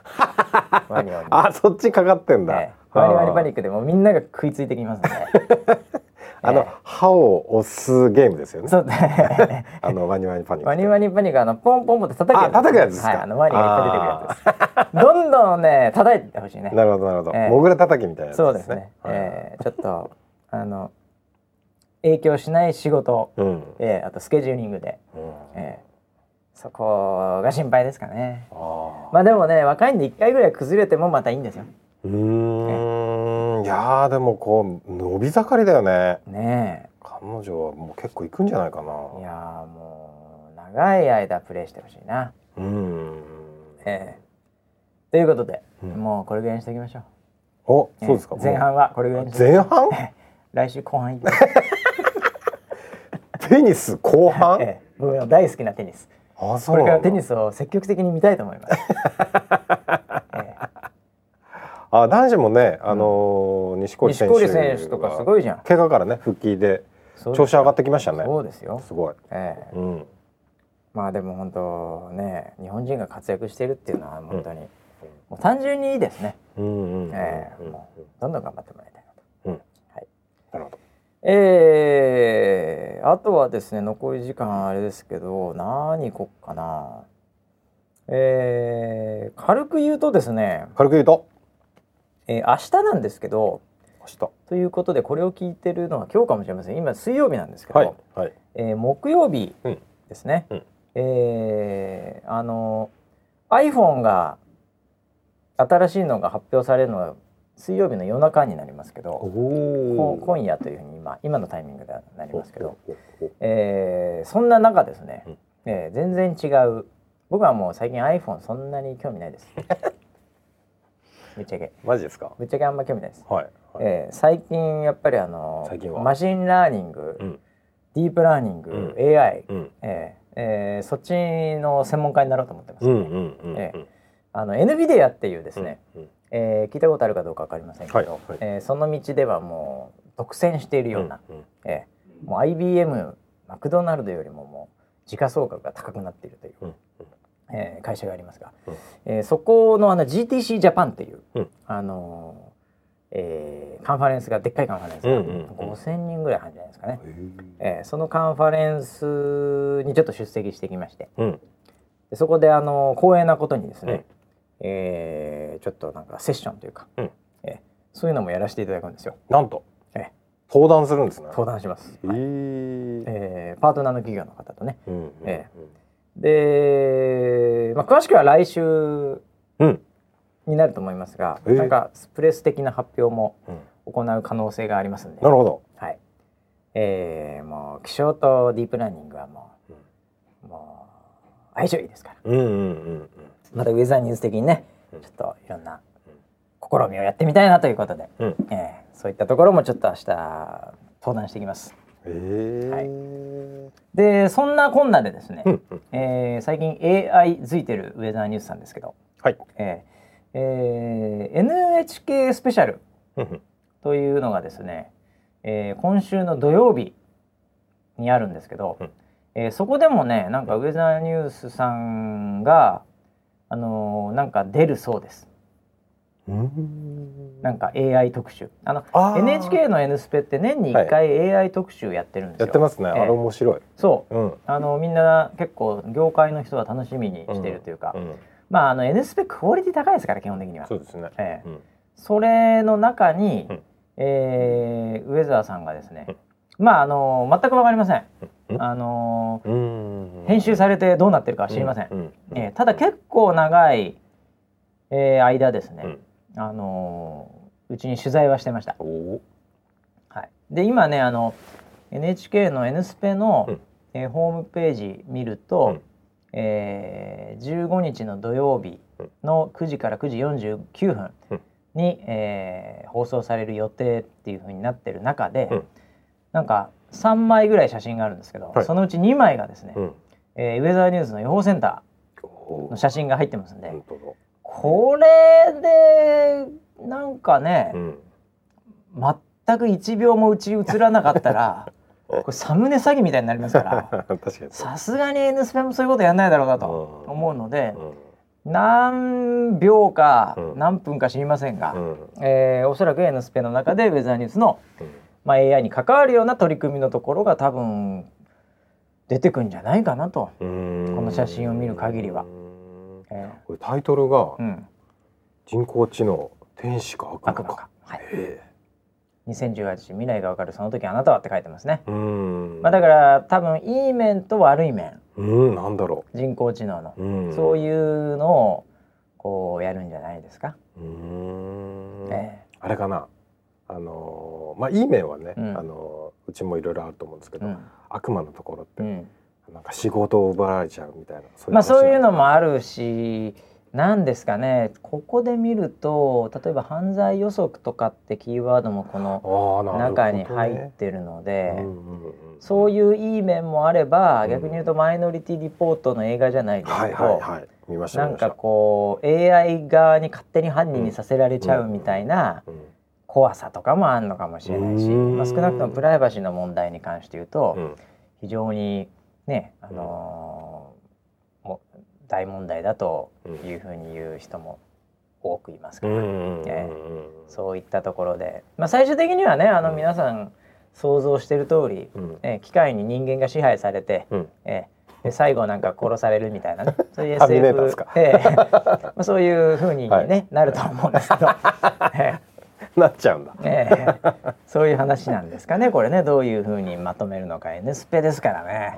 ワニワニ。あそっちかかってんだ、えーワニワニパニッックでもうみんなが食いついてきますんで あの、え歯を押すゲームですよね。そう あのワニワニパニック。ワニワニパニックはあのポンポンポンって叩くやつあ叩くやつですか。はい、あのワニがいっぱい出てくるやつです。どんどんね叩いてほしいね。なるほどなるほど、ええ。モグラ叩きみたいなやつそうですね、はい。えーちょっとあの影響しない仕事、うん、えーあとスケジューリングで。うん。ええ。そこが心配ですかね。あまあでもね若いんで一回ぐらい崩れてもまたいいんですよ。ーうーん。いやーでもこう伸び盛りだよね。ね彼女はもう結構いくんじゃないかな。え。いやーもう長い間プレーしてほしいな。うん。ええ。ということで、うん。もうこれぐらいにしておきましょう。おそうですか、ええ前半はこれぐらいにして前半？来週後半。テニス後半、ええ。僕の大好きなテニス。あそこれからテニスを積極的に見たいと思います。えあ男子もねあの錦織選手とかすごいじゃん。怪我からね復帰で調子上がってきましたね。そうですよ。すごい、ええ。うん、まあでも本当ね日本人が活躍しているっていうのは本当に、もう単純にいいですね、うんええ。どんどん頑張ってもらいたいなと。うん。はい、なるほど。えー、あとはですね残り時間あれですけど何行こっかな。えー、軽く言うとですね、軽く言うと？えー明日なんですけど明日。ということでこれを聞いてるのは今日かもしれません。今水曜日なんですけど、はいはい。えー木曜日うん。ですね、うん。えーあの iPhone が新しいのが発表されるのは水曜日の夜中になりますけど今夜というふうに今今のタイミングではなりますけど、えーそんな中ですね、うん。えー全然違う。僕はもう最近 iPhone そんなに興味ないですぶっちゃけ。マジですか？ぶっちゃけあんま興味ないです、はい、はい。えー最近やっぱりあの最近は？ machine learning、うん。 deep learning、うん。AI、うん。えーえーそっちの専門家になろうと思ってます、あの NVIDIA っていうですね、うんえー聞いたことあるかどうかわかりませんけど、はいはい。えーその道ではもう独占しているような、うんうん。えーもう IBM マクドナルドよりももう時価総額が高くなっているという、うんえー会社がありますが、うん。えーそこのあの GTC ジャパンっていう、うん。あのーえーカンファレンスがでっかいカンファレンスが、うんうんうん。5,000人ぐらい入るんじゃないですかね、へえーそのカンファレンスにちょっと出席してきましてえうん。でそこであの光栄なことにですね、うん。えーちょっとなんかセッションというか、うん。えーそういうのもやらせていただくんですよ。なんと？ええ。登壇するんですね。登壇します、へええーパートナーの企業の方とね。うんうんえで、まあ、詳しくは来週うん。になると思いますが、え。ーなんかプレス的な発表もうん。行う可能性がありますんで、なるほど。はい。えーもう気象とディープラーニングはもう、もう相性いいですから。うんうんうんまたウェザーニュース的にねうん。ちょっといろんな試みをやってみたいなということで、うん。うんえーそういったところもちょっと明日登壇してきます。へえでそんなこんなでですね、うんうん。えー最近 AI づいてるウェザーニュースなんですけど、はい。えーえー NHK スペシャルというのがですね、えー今週の土曜日にあるんですけど、うん。えーそこでもねなんかウェザーニュースさんが、あのーなんか出るそうです。うんなんか AI 特集。あのあー。NHK の N スペって年に1回 AI 特集やってるんですよ、やってますね。あえ。えれ面白い。そう。うん。あのみんな結構業界の人は楽しみにしてるというか、うん。まああの N スペクオリティ高いですから基本的には。そうですね。ええ。うん。それの中に、うん。えーウェザーさんがですね、まああの全く分かりません、うん。あのうん。編集されてどうなってるかは知りません、うん。うん。えーただ結構長い、えー間ですね、うんあのうちに取材はしてました、はい、で今ねあの NHK の N スペの、うん。えーホームページ見ると、うん。えー15日の土曜日の9時から9時49分、うん。に、えー放送される予定っていう風になってる中で、うん。なんか3枚ぐらい写真があるんですけど、はい。そのうち2枚がですね、うん。えーウェザーニューズの予報センターの写真が入ってますんで、これでなんかね、うん。全く1秒もうち映らなかったら これサムネ詐欺みたいになりますから さすがに N スペもそういうことやんないだろうなとうん。思うので、うん。何秒かうん。何分か知りませんが、うん。えーおそらく N スペの中でウェザーニュースの、まあ、AI に関わるような取り組みのところが多分出てくんじゃないかなと、うん。この写真を見る限りはこれタイトルが人工知能天使か悪魔か。か、はい、へ2018未来がわかるその時あなたはって書いてますね、えうん。まあ、だから多分いい面と悪い面。うんなんだろ人工知能の、ううん。そういうのをこうやるんじゃないですか、うーん。えあれかな。あのーまあいい面はね、うん。あのーうちもいろいろあると思うんですけど、えうん。悪魔のところって、うんなんか仕事を奪われちゃうみたいなそうまあそういうのももあるしなんですかね。ここで見ると例えば犯罪予測とかってキーワードもこの中に入ってるので、うんうんうんそういういい面もあれば、うん逆に言うとマイノリティリポートの映画じゃないですはいけど、なんかこう AI 側に勝手に犯人にさせられちゃうみたいなうん怖さとかもあるのかもしれないし、うん。まあ、少なくともプライバシーの問題に関して言うと、うん。非常にね、あのーもう大問題だというふうに言う人も多くいますから、そういったところで、まあ、最終的にはねあのうん。皆さん想像してる通り、うん。えー機械に人間が支配されて、うん。えーで最後なんか殺されるみたいなねそういう SF ですか。えーまあ、そういうふうに、ねはい。なると思うんですけど、えなっちゃうんだ。ーえ。ーそういう話なんですかねこれね。どういうふうにまとめるのか。N スペですからね。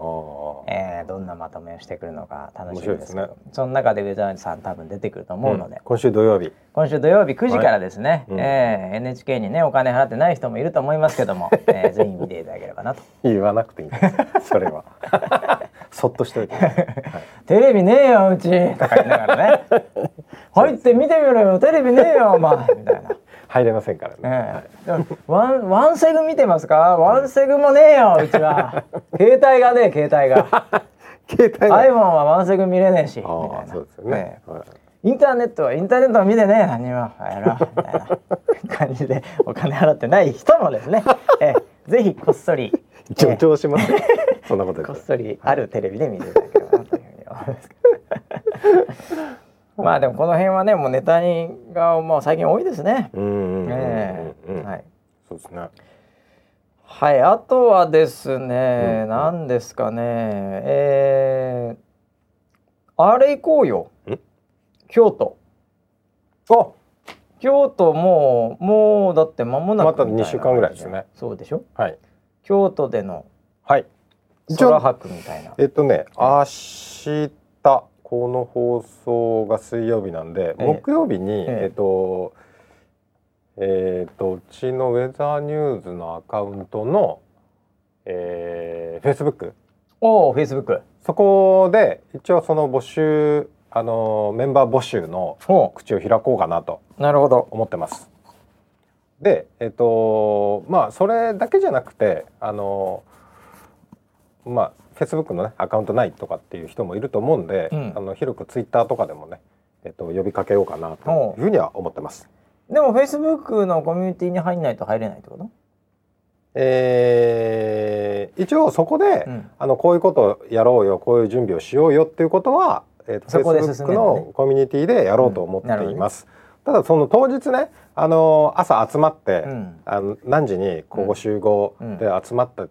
えー、どんなまとめをしてくるのか。楽しみですけど。面白いですその中でウェザーさん多分出てくると思うので、ん。今週土曜日。今週土曜日9時からですね、うん。えー NHK にねお金払ってない人もいると思いますけども、えーぜひ見ていただければなと。言わなくていいそれは。そっとしておいて、はい「テレビねえようち」とか言いながらね「入って見てみろよ。テレビねえよお前」みたいな。入れませんからね、ええ。ワンワンセグ見てますか？ワンセグもねえようちは。携帯がねえ携帯が。携帯 iPhone はワンセグ見れねえしああな。そうですよね、ええ。はいインターネットはインターネットは見てねえ何もやろうみたいな 感じでお金払ってない人もですね、ええ。ぜひこっそり、え助え長しますよ。そんなことこっそりあるテレビで見ていただければなというふうに思いますけど。まあでもこの辺はねもうネタにがもう最近多いですね。うんうんうんうんええうんはいそうですね。はい、あとはですね、うん何ですかね、えー、あれ行こうよ。ん。京都。あ！京都もうもうだって間もなくまたみいな二週間ぐらいですね。そうでしょ？はい。京都での空白みたいな。えっとね明日この放送が水曜日なんで、ええ。木曜日に、ええ。えっとえっとうちのウェザーニューズのアカウントの、えー、Facebook おお、フェイスブック。そこで一応その募集あのメンバー募集のお口を開こうかなとなるほど。思ってます。でえっとまあそれだけじゃなくてあのまあフェイスブックのねアカウントないとかっていう人もいると思うんで、うんあの広くツイッターとかでもね、えっと、呼びかけようかなというふうには思ってます。でもフェイスブックのコミュニティに入んないと入れないってこと？えー一応そこで、うん。あのこういうことをやろうよこういう準備をしようよっていうことは、えーと、そこで Facebook 進めるのコミュニティでやろうと思っています。ただその当日ねあの朝集まって、うん。あの何時にここ集合うんで集まった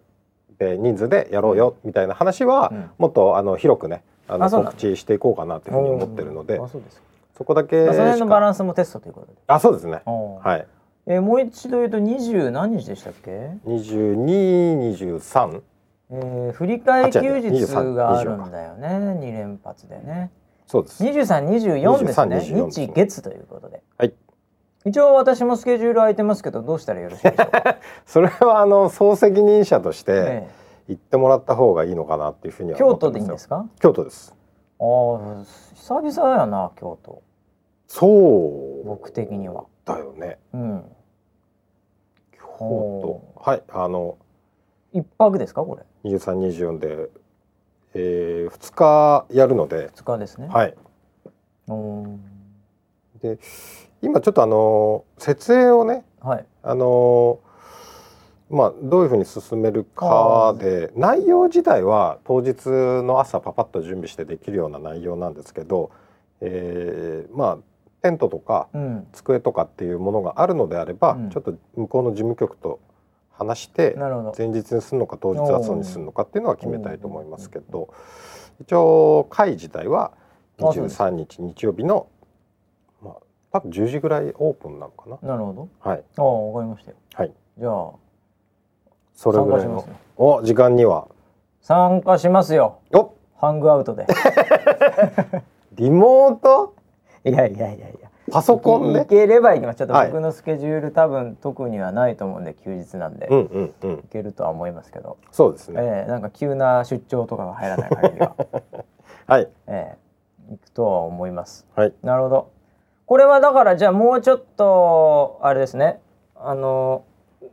で人数でやろうよみたいな話は、うん。もっとあの広くねあの告知していこうかなというふうに思ってるので。あそうですか。そこだけまあその辺のバランスもテストということで。あそうですね。はい。えーもう一度言うと二十何日でしたっけ？2223えー、振り替え休日23があるんだよね。二連発でね。そうです。二十三二十四ですね。23 24日月ということで。はい。一応私もスケジュール空いてますけどどうしたらよろしいでしょう？か、それはあの総責任者としてえ行ってもらった方がいいのかなっていうふうには思ってますよ。都でいいんですか？京都です。ああ久々やな京都そう僕的には。だよねうん。京都はいあの一泊ですかこれ？2324で、えー、2日やるので二日ですね。はいで今ちょっとあの設営をねはい。あのまあどういうふうに進めるかで内容自体は当日の朝パパッと準備してできるような内容なんですけど、えーまあテントとかうん。机とかっていうものがあるのであれば、うんちょっと向こうの事務局と話して。前日にするのか当日朝にするのかっていうのは決めたいと思いますけど一応会自体はあそうです23日日曜日のまあ多分10時ぐらいオープンなのかな。なるほど。はい、ああわかりましたよ。はい、じゃあそれぐらいの参加しますよお時間には参加しますよ。おハングアウトで。リモート？いやいやいやいや。パソコンいでければ行きます。ちょっとはい僕のスケジュール多分特にはないと思うんで休日なんで、うんうんうん行けるとは思いますけど、そうですね、ええなんか急な出張とかが入らない限りは、はいええ行くとは思います。はいなるほど。これはだからじゃあもうちょっとあれですね。あの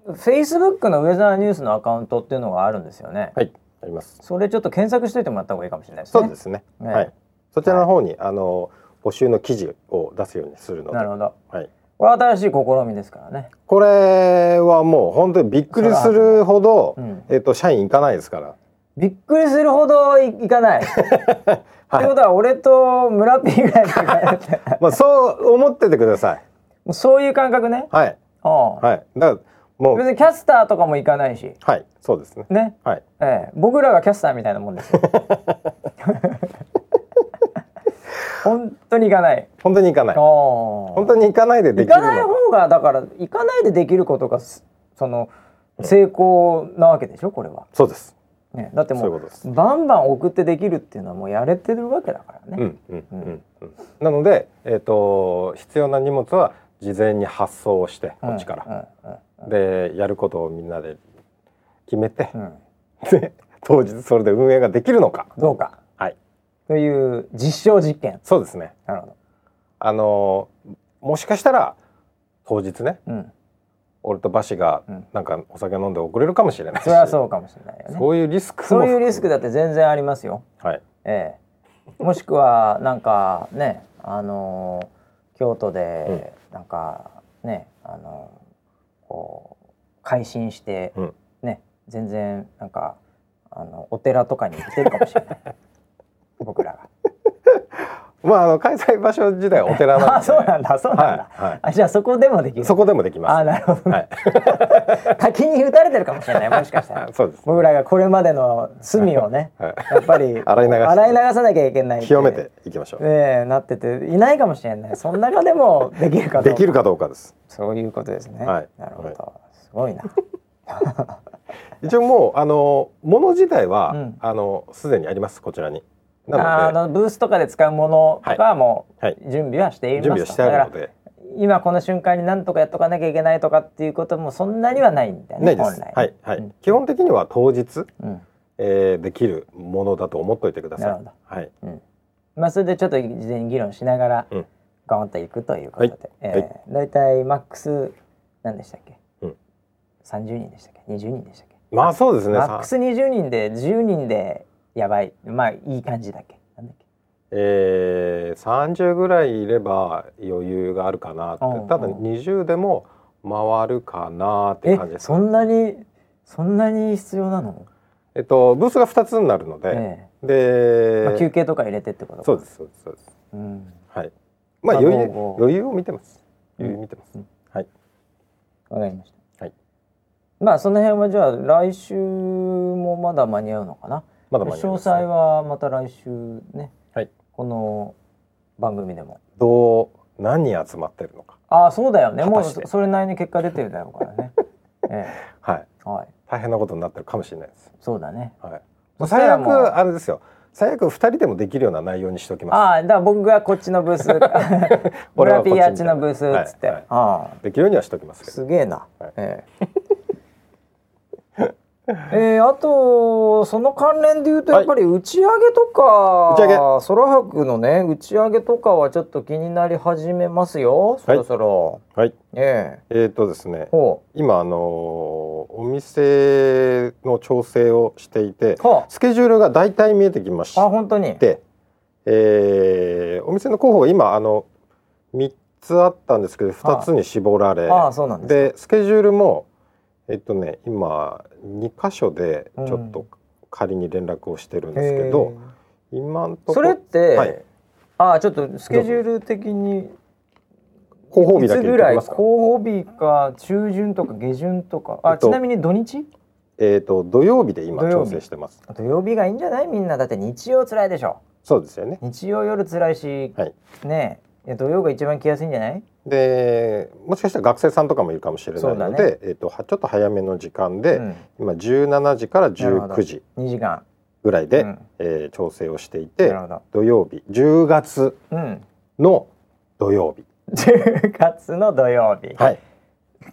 Facebook のウェザーニュースのアカウントっていうのがあるんですよね。はいありますそれちょっと検索しといてもらった方がいいかもしれないですね。そうですねねはいそちらの方に、あの募集の記事を出すようにするのでなるほど。はいこれは新しい試みですからね。これはもう本当にびっくりするほど、うんえっ、と社員行かないですから。びっくりするほどいいかな い。ってことは俺と村 P ぐらいしかまあそう思っててください。もうそういう感覚ね。はいああはい。だからもう別にキャスターとかも行かないし、はいそうですね。ね。はい。ええ、僕らがキャスターみたいなもんですよ。本当に行かない。本当に行かない。本本当に行かないでできるの行かない方がだから行かないでできることがすその成功なわけでしょ？これは。そうです。ね、だってもそうバンバン送ってできるっていうのはもうやれてるわけだからね。うんうんうんうん。なのでえっ、と必要な荷物は事前に発送をしてこっちから、うんでやることをみんなで決めてう、んうんで当日それで運営ができるのか。どうかはい。という実証実験。そうですね。なるほど。あのもしかしたら当日ねうん。俺とバシがうんなんかお酒飲んで遅れるかもしれないし、それはそうかもしれないよね。そういうリスクもそういうリスクだって全然ありますよ。はいええ。もしくはなんかね、あのー京都でなんかね、あのーこう改心して、うんね、全然なんかあのお寺とかに行ってるかもしれない。僕らが。まああの開催場所自体はお寺なんで。あ、そうなんだ、そうなんだ。はいはい。あ、じゃあそこでもできる。そこでもできます。あ、なるほど。はい。滝に打たれてるかもしれない。もしかしたら。そうです僕らがこれまでの罪をね、はい。やっぱり 洗い流洗い流さなきゃいけない清めていきましょう、ねえなってていないかもしれない。その中でもできるかどうか。できるかどうかです。そういうことですね、はい。なるほど、はすごいな。一応もうあの物自体は、うん。あのすでにありますこちらに。なあのブースとかで使うものとかはも準備はしていますと。準備はしてあるので。今この瞬間に何とかやっとかなきゃいけないとかっていうこともそんなにはないんだよねないです。本来。はいはい、うん。基本的には当日、うん。えーできるものだと思っておいてください。なるほど。はい。うん。まあそれでちょっと事前に議論しながらうん。頑張っていくということで、はい。えーだいたいマックス何でしたっけ、うん。30人でしたっけ？20人でしたっけ？まあそうですね。マックス20人で10人でやばい。まあいい感じだっけ？なんだっけ？えー、30ぐらいいれば余裕があるかなって。うんただうん20でも回るかなってえ感じです。そんなにそんなに必要なの、えっとブースが2つになるので、えでえ、まあ、休憩とか入れてってことか。そうですそうですそうです。うん。はい。まああ余裕余裕を見てます。うん。余裕見てます、うん。はい。わかりました。はい。まあその辺はじゃあ来週もまだ間に合うのかな？まだ間に合い詳ますね。細はまた来週ね、はい。この番組でも。どう何人集まってるのか。ああそうだよね。もうそれなりに結果出てるだろうからね。えはい。えはい。大変なことになってるかもしれないです。そうだね。はい。もう悪あれですよ。最悪2人でもできるような内容にしておきまああだから僕がこっちのブース。俺村はピーあっちのブースっつって、はい。はい。ああすできるようにはしておきますけど。すげえな、はい。ええー、あとその関連で言うとはいやっぱり打ち上げとか、打ち上げ。空白のね打ち上げとかはちょっと気になり始めますよ。そろそろ、はい。え。えー、とですねほ今あのーお店の調整をしていてスケジュールが大体見えてきましああ本当に。て、えーお店の候補が今あの3つあったんですけど2つに絞られああそうなんですでスケジュールもえっとね今2箇所でちょっと仮に連絡をしてるんですけど、今んとこそれって、はい。ああちょっとスケジュール的に広報日だけぐらい言ってきますか？候補日か中旬とか下旬とか。あ、えっとちなみに土日？えっ、と土曜日で今調整してます。土曜日がいいんじゃない？みんな。だって日曜つらいでしょ。そうですよね。日曜夜つらいし、はい。ねえいや土曜が一番来やすいんじゃない？でもしかしたら学生さんとかもいるかもしれないので、えっとはちょっと早めの時間で、うん。今17時からなるほど。19時2時間。ぐらいで、うん。えー調整をしていなて土曜日10月うん。の土曜日。10月の土曜日、はい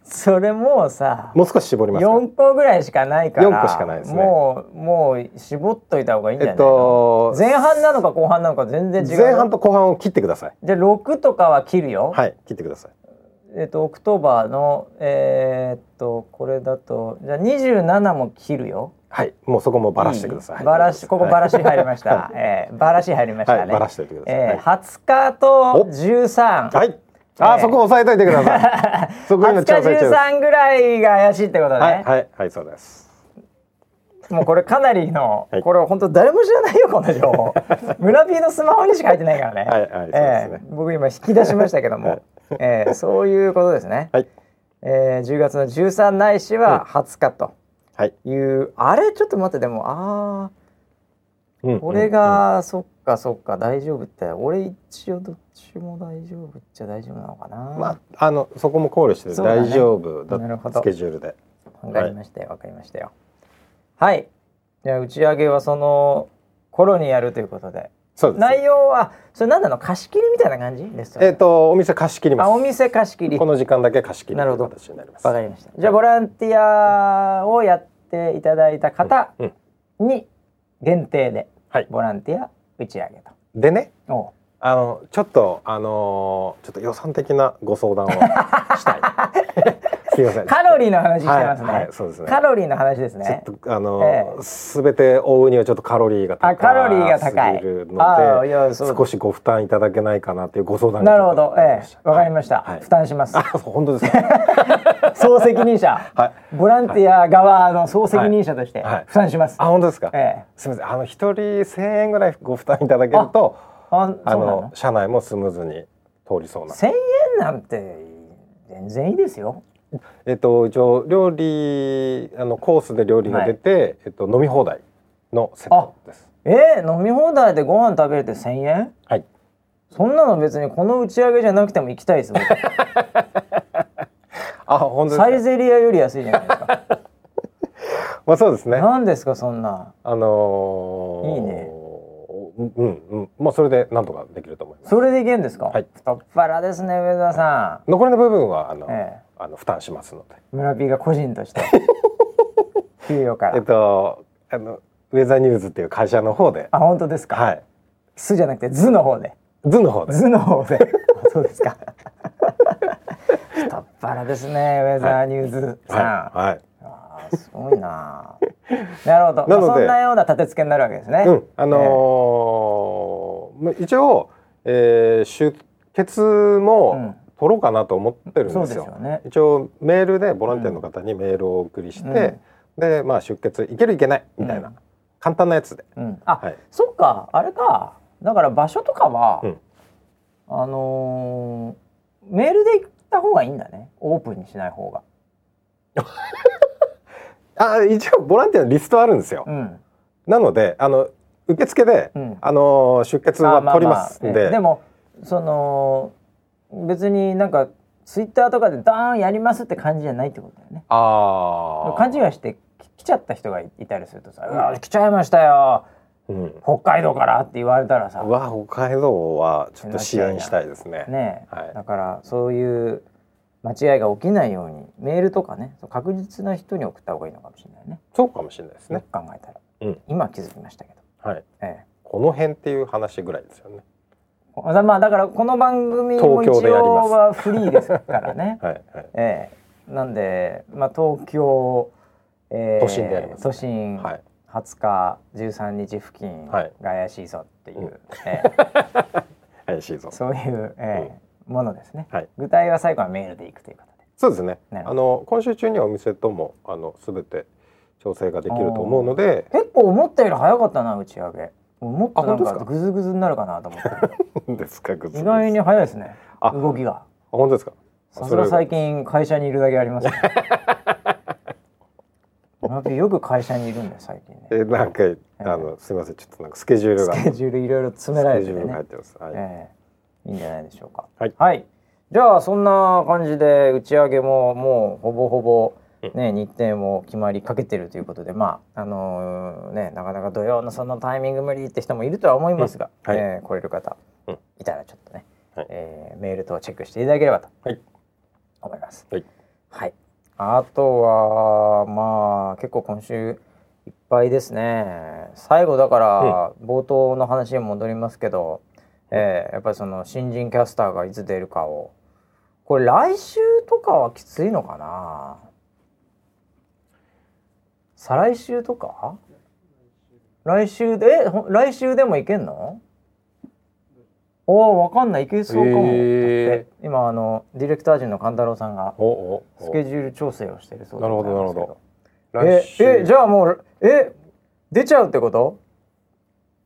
それもうさもう少し絞りますか？4個ぐらいしかないから四個しかないですね。もうもう絞っといた方がいいんじゃないえっと前半なのか後半なのか全然違う。前半と後半を切ってください。じゃあ6とかは切るよ、はい切ってください。えっと October のえーっとこれだとじゃあ27も切るよ。はいもうそこもバラしてください。バラしここバラし入りました、はえーバラし入りましたね、はいバラしておいてください、えー、20日と13はい、あー、ええ。そこ押さえといてください。そこ今20日調整中です13ぐらいが怪しいってことね、はいはいはいそうです。もうこれかなりの、はい。これ本当誰も知らないよこの情報。村 P のスマホにしか入ってないからね。はいはいそうですえねー僕今引き出しましたけども、はい。えーそういうことですね、はい。えー、10月の13ないしは20日と。はい、いう、あれ？ちょっと待ってでもあうんあこれが、そっかそっか大丈夫って。俺一応どっちも大丈夫っちゃ大丈夫なのかな、まああのそこも考慮してね。大丈夫だなるほど。スケジュールで。わかりましたよ。わかりましたよ。はい。じゃあ打ち上げはその頃にやるということで。そうです。内容はそれ何なの？貸し切りみたいな感じ？レストえっ、とお店貸し切ります。あお店貸し切り。この時間だけ貸し切りなるほど。形になります。わかりました。じゃあボランティアをやっていただいた方に限定ではい。ボランティア打ち上げでねとおう。あのちょっとあのーちょっと予算的なご相談をしたい すいません。カロリーの話してますね、はいはいそうですね。カロリーの話ですね。ちょっとあのええ。すべ、て追うにはちょっとカロリーが高あカロリーが高い。ので少しご負担いただけないかなというご相談がなるほどええわかりました、はい。負担します。あ本当ですか？総責任者。はい。ボランティア側の総責任者としてはい。負担します、あ本当ですか、ええ。すみません。あの一人千円ぐらいご負担いただけるとああのの？車内もスムーズに通りそうな。1000円なんて全然いいですよえっと一応料理あのコースで料理が出て、えっと飲み放題のセットです。えー、飲み放題でご飯食べれて1000円？はい。そんなの別にこの打ち上げじゃなくても行きたいです僕 あ本当サイゼリアより安いじゃないですか。まあそうですね。何ですかそんな。あのーいいね。うんうん。うんまあそれでなんとかできると思います。それでいけんですか、はい。太っ腹ですね上田さ残りの部分はあの、ん、えあの負担しますので。え、村 P が個人として 給与から、えっとあのウェザーニューズっていう会社の方で。あ本当ですか、はい。すじゃなくて図の方で。図の方で。図の方で。あ そうですか。太っ腹ですねウェザーニューズさん、はい、はい。あーすごいな。なるほど。なのでまあ、そんなような立て付けになるわけですね、うん、あのーまあ一応、えー、出血も取ろうかなと思ってるんですよ。すよね。一応メールでボランティアの方にメールをお送りして、でまあ出血いけるいけないみたいな、うん。簡単なやつで、うん、あ、はい。そっか。あれか。だから場所とかは、うん。あのーメールで行った方がいいんだね。オープンにしない方が。あ一応ボランティアのリストあるんですよ。うん。なのであの受付で、うん。あのー出血は取りますんで、あああええ。でもその別になんかツイッターとかでダーンやりますって感じじゃないってことだよね。ああ勘違いしてき来ちゃった人がいいたりするとさ「うわ来ちゃいましたよ。うん、北海道から」って言われたらさ。うわ北海道はちょっと支援したいですね。ねえ、はい。だからそういう間違いが起きないようにメールとかね確実な人に送った方がいいのかもしれないね。そうかもしれないですよねく考えたら、うん。今気づきましたけど。はい。ええ。この辺っていう話ぐらいですよねまあまあだからこの番組も一応はフリーですからね。はいはい。ええ。なんでまあ東京、ええ都心でやります都心、はい。20日13日付近がはい。怪しいぞっていう、うん。え 怪しいぞ。えそういう、ええものですね、はい。具体は最後はメールでいくということで。そうですね。あの今週中にはお店ともあの全て調整ができると思うので。結構思ったより早かったな打ち上げ。もっとなんかかグズグズになるかなと思って。ですかグズ意外に早いですね。あ動きが。あ本当ですか？さすが最近会社にいるだけあります、ね。よく会社にいるんで最近ね。えなんかあのすみませんちょっとなんかスケジュールがスケジュールいろいろ詰められててねスケジュールが入っ。てますはい、ええいいんじゃないでしょうか。はいじゃあそんな感じで打ち上げももうほぼほぼ ね、日程も決まりかけてるということでまああのーねなかなか土曜のそのタイミング無理って人もいるとは思いますが、うんはいえー来れる方うんいたらちょっとね、はいえーメール等をチェックしていただければとはい思います。はいはい。あとはまあ結構今週いっぱいですね。最後だから冒頭の話に戻りますけど、えーやっぱりその新人キャスターがいつ出るかをこれ来週とかはきついのかな。再来週とか？来週で来週でもいけんの？おおわかんない。いけそうかも。へー。だって今あのディレクター陣の勘太郎さんがスケジュール調整をしてるそうでなるほどなるほど。ええじゃあもうえ出ちゃうってこと？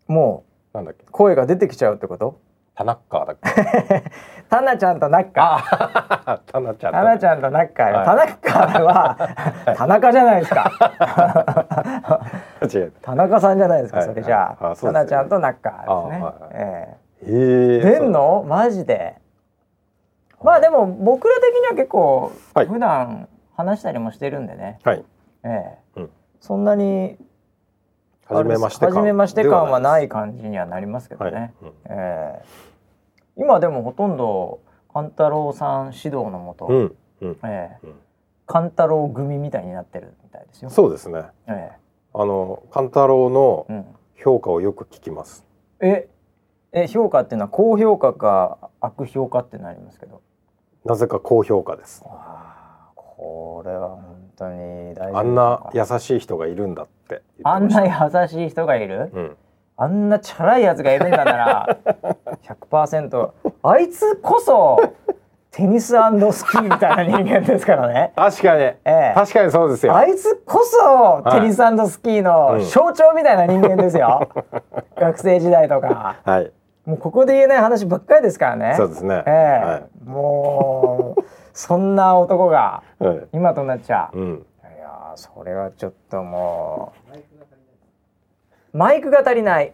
もなんだっけ？う声が出てきちゃうってこと？田中だっけ？タナちゃんとナッカあ 田中ちゃんタナちゃんとナッカはい。タナッカは田中じゃないですか。田中さんじゃないですかはい。それじゃあ。はい。あね。タナちゃんとナッカですね。あはい。はいええ。えー、出んのマジで。まあでも僕ら的には結構はい。普段話したりもしてるんでね。はい。ええ。うん。そんなに初めまして感。初めまして感はないで感じにはなりますけどはね、ないええ今でもほとんど勘太郎さん指導のもと、うんうん。うんええうん。勘太郎組みたいになってるみたいですよ。そうですね。えあの勘太郎の評価をよく聞きます。ええ評価っていうのは高評価か悪評価ってなりますけど。なぜか高評価です。ああこれは本当に大丈夫でしょうか。あんな優しい人がいるんだってあんな優しい人がいる、うんあんなチャラいやつがいるんだなら 100%あいつこそテニススキーみたいな人間ですからね。確かに。ええ、確かにそうですよ。あいつこそテニススキーの象徴みたいな人間ですよ。学生時代とか。はい。もうここで言えない話ばっかりですからね。そうですね。ええ。はもうそんな男がいはい。今となっちゃう。うん。いやーそれはちょっともうマイクが足りない。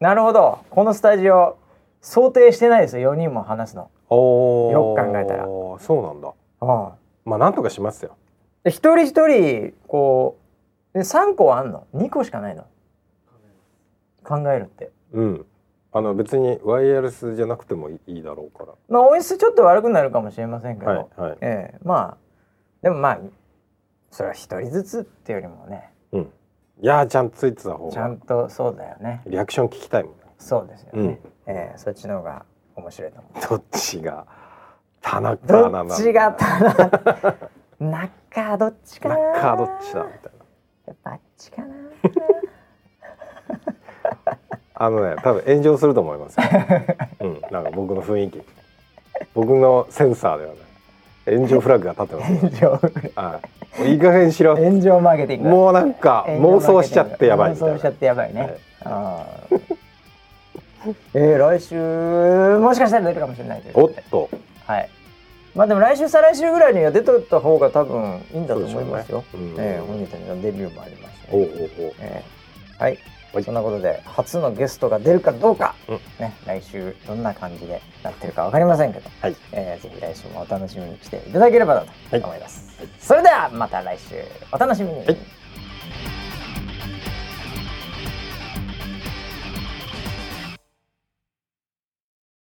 なるほど。このスタジオ想定してないですよ。4人も話すの。おー。よく考えたら。そうなんだ。うんまあなんとかしますよ。で一人一人こうで3個あんの。2個しかないの。考えるって。うん。あの別にワイヤレスじゃなくてもいいだろうから。まあ音質ちょっと悪くなるかもしれませんけど、はいはい。ええ。まあでもまあそれは一人ずつっていうよりもね。うんいやーちゃんとついてた方ちゃがんとそうだよね。リアクション聞きたいもんね。そうですよね、うん。ええそっちの方が面白いと思う。どっちが田中どアナなんだっちがただ 中どっちかな？中どっちだみたいな。やっぱあっちかな。あのね多分炎上すると思いますよ。うん。なんか僕の雰囲気。僕のセンサーではね炎上フラグが立ってますよ。炎上はいいい加減にしろ。炎上マーケティング。もうなんか妄想しちゃってやばい妄想しちゃってやばいね、はい。あー。えー、来週もしかしたら出るかもしれないというおっと。はい。まあでも来週再来週ぐらいには出とった方が多分いいんだと思いますよ、ね。うん。えー本日のデビューもありまして、おうおうおう。えーはい、はい。そんなことで初のゲストが出るかどうか、うん。ね、来週どんな感じでなってるかわかりませんけど、はい。えーぜひ来週もお楽しみにしていただければなとはい。思います、それではまた来週。お楽しみに、はい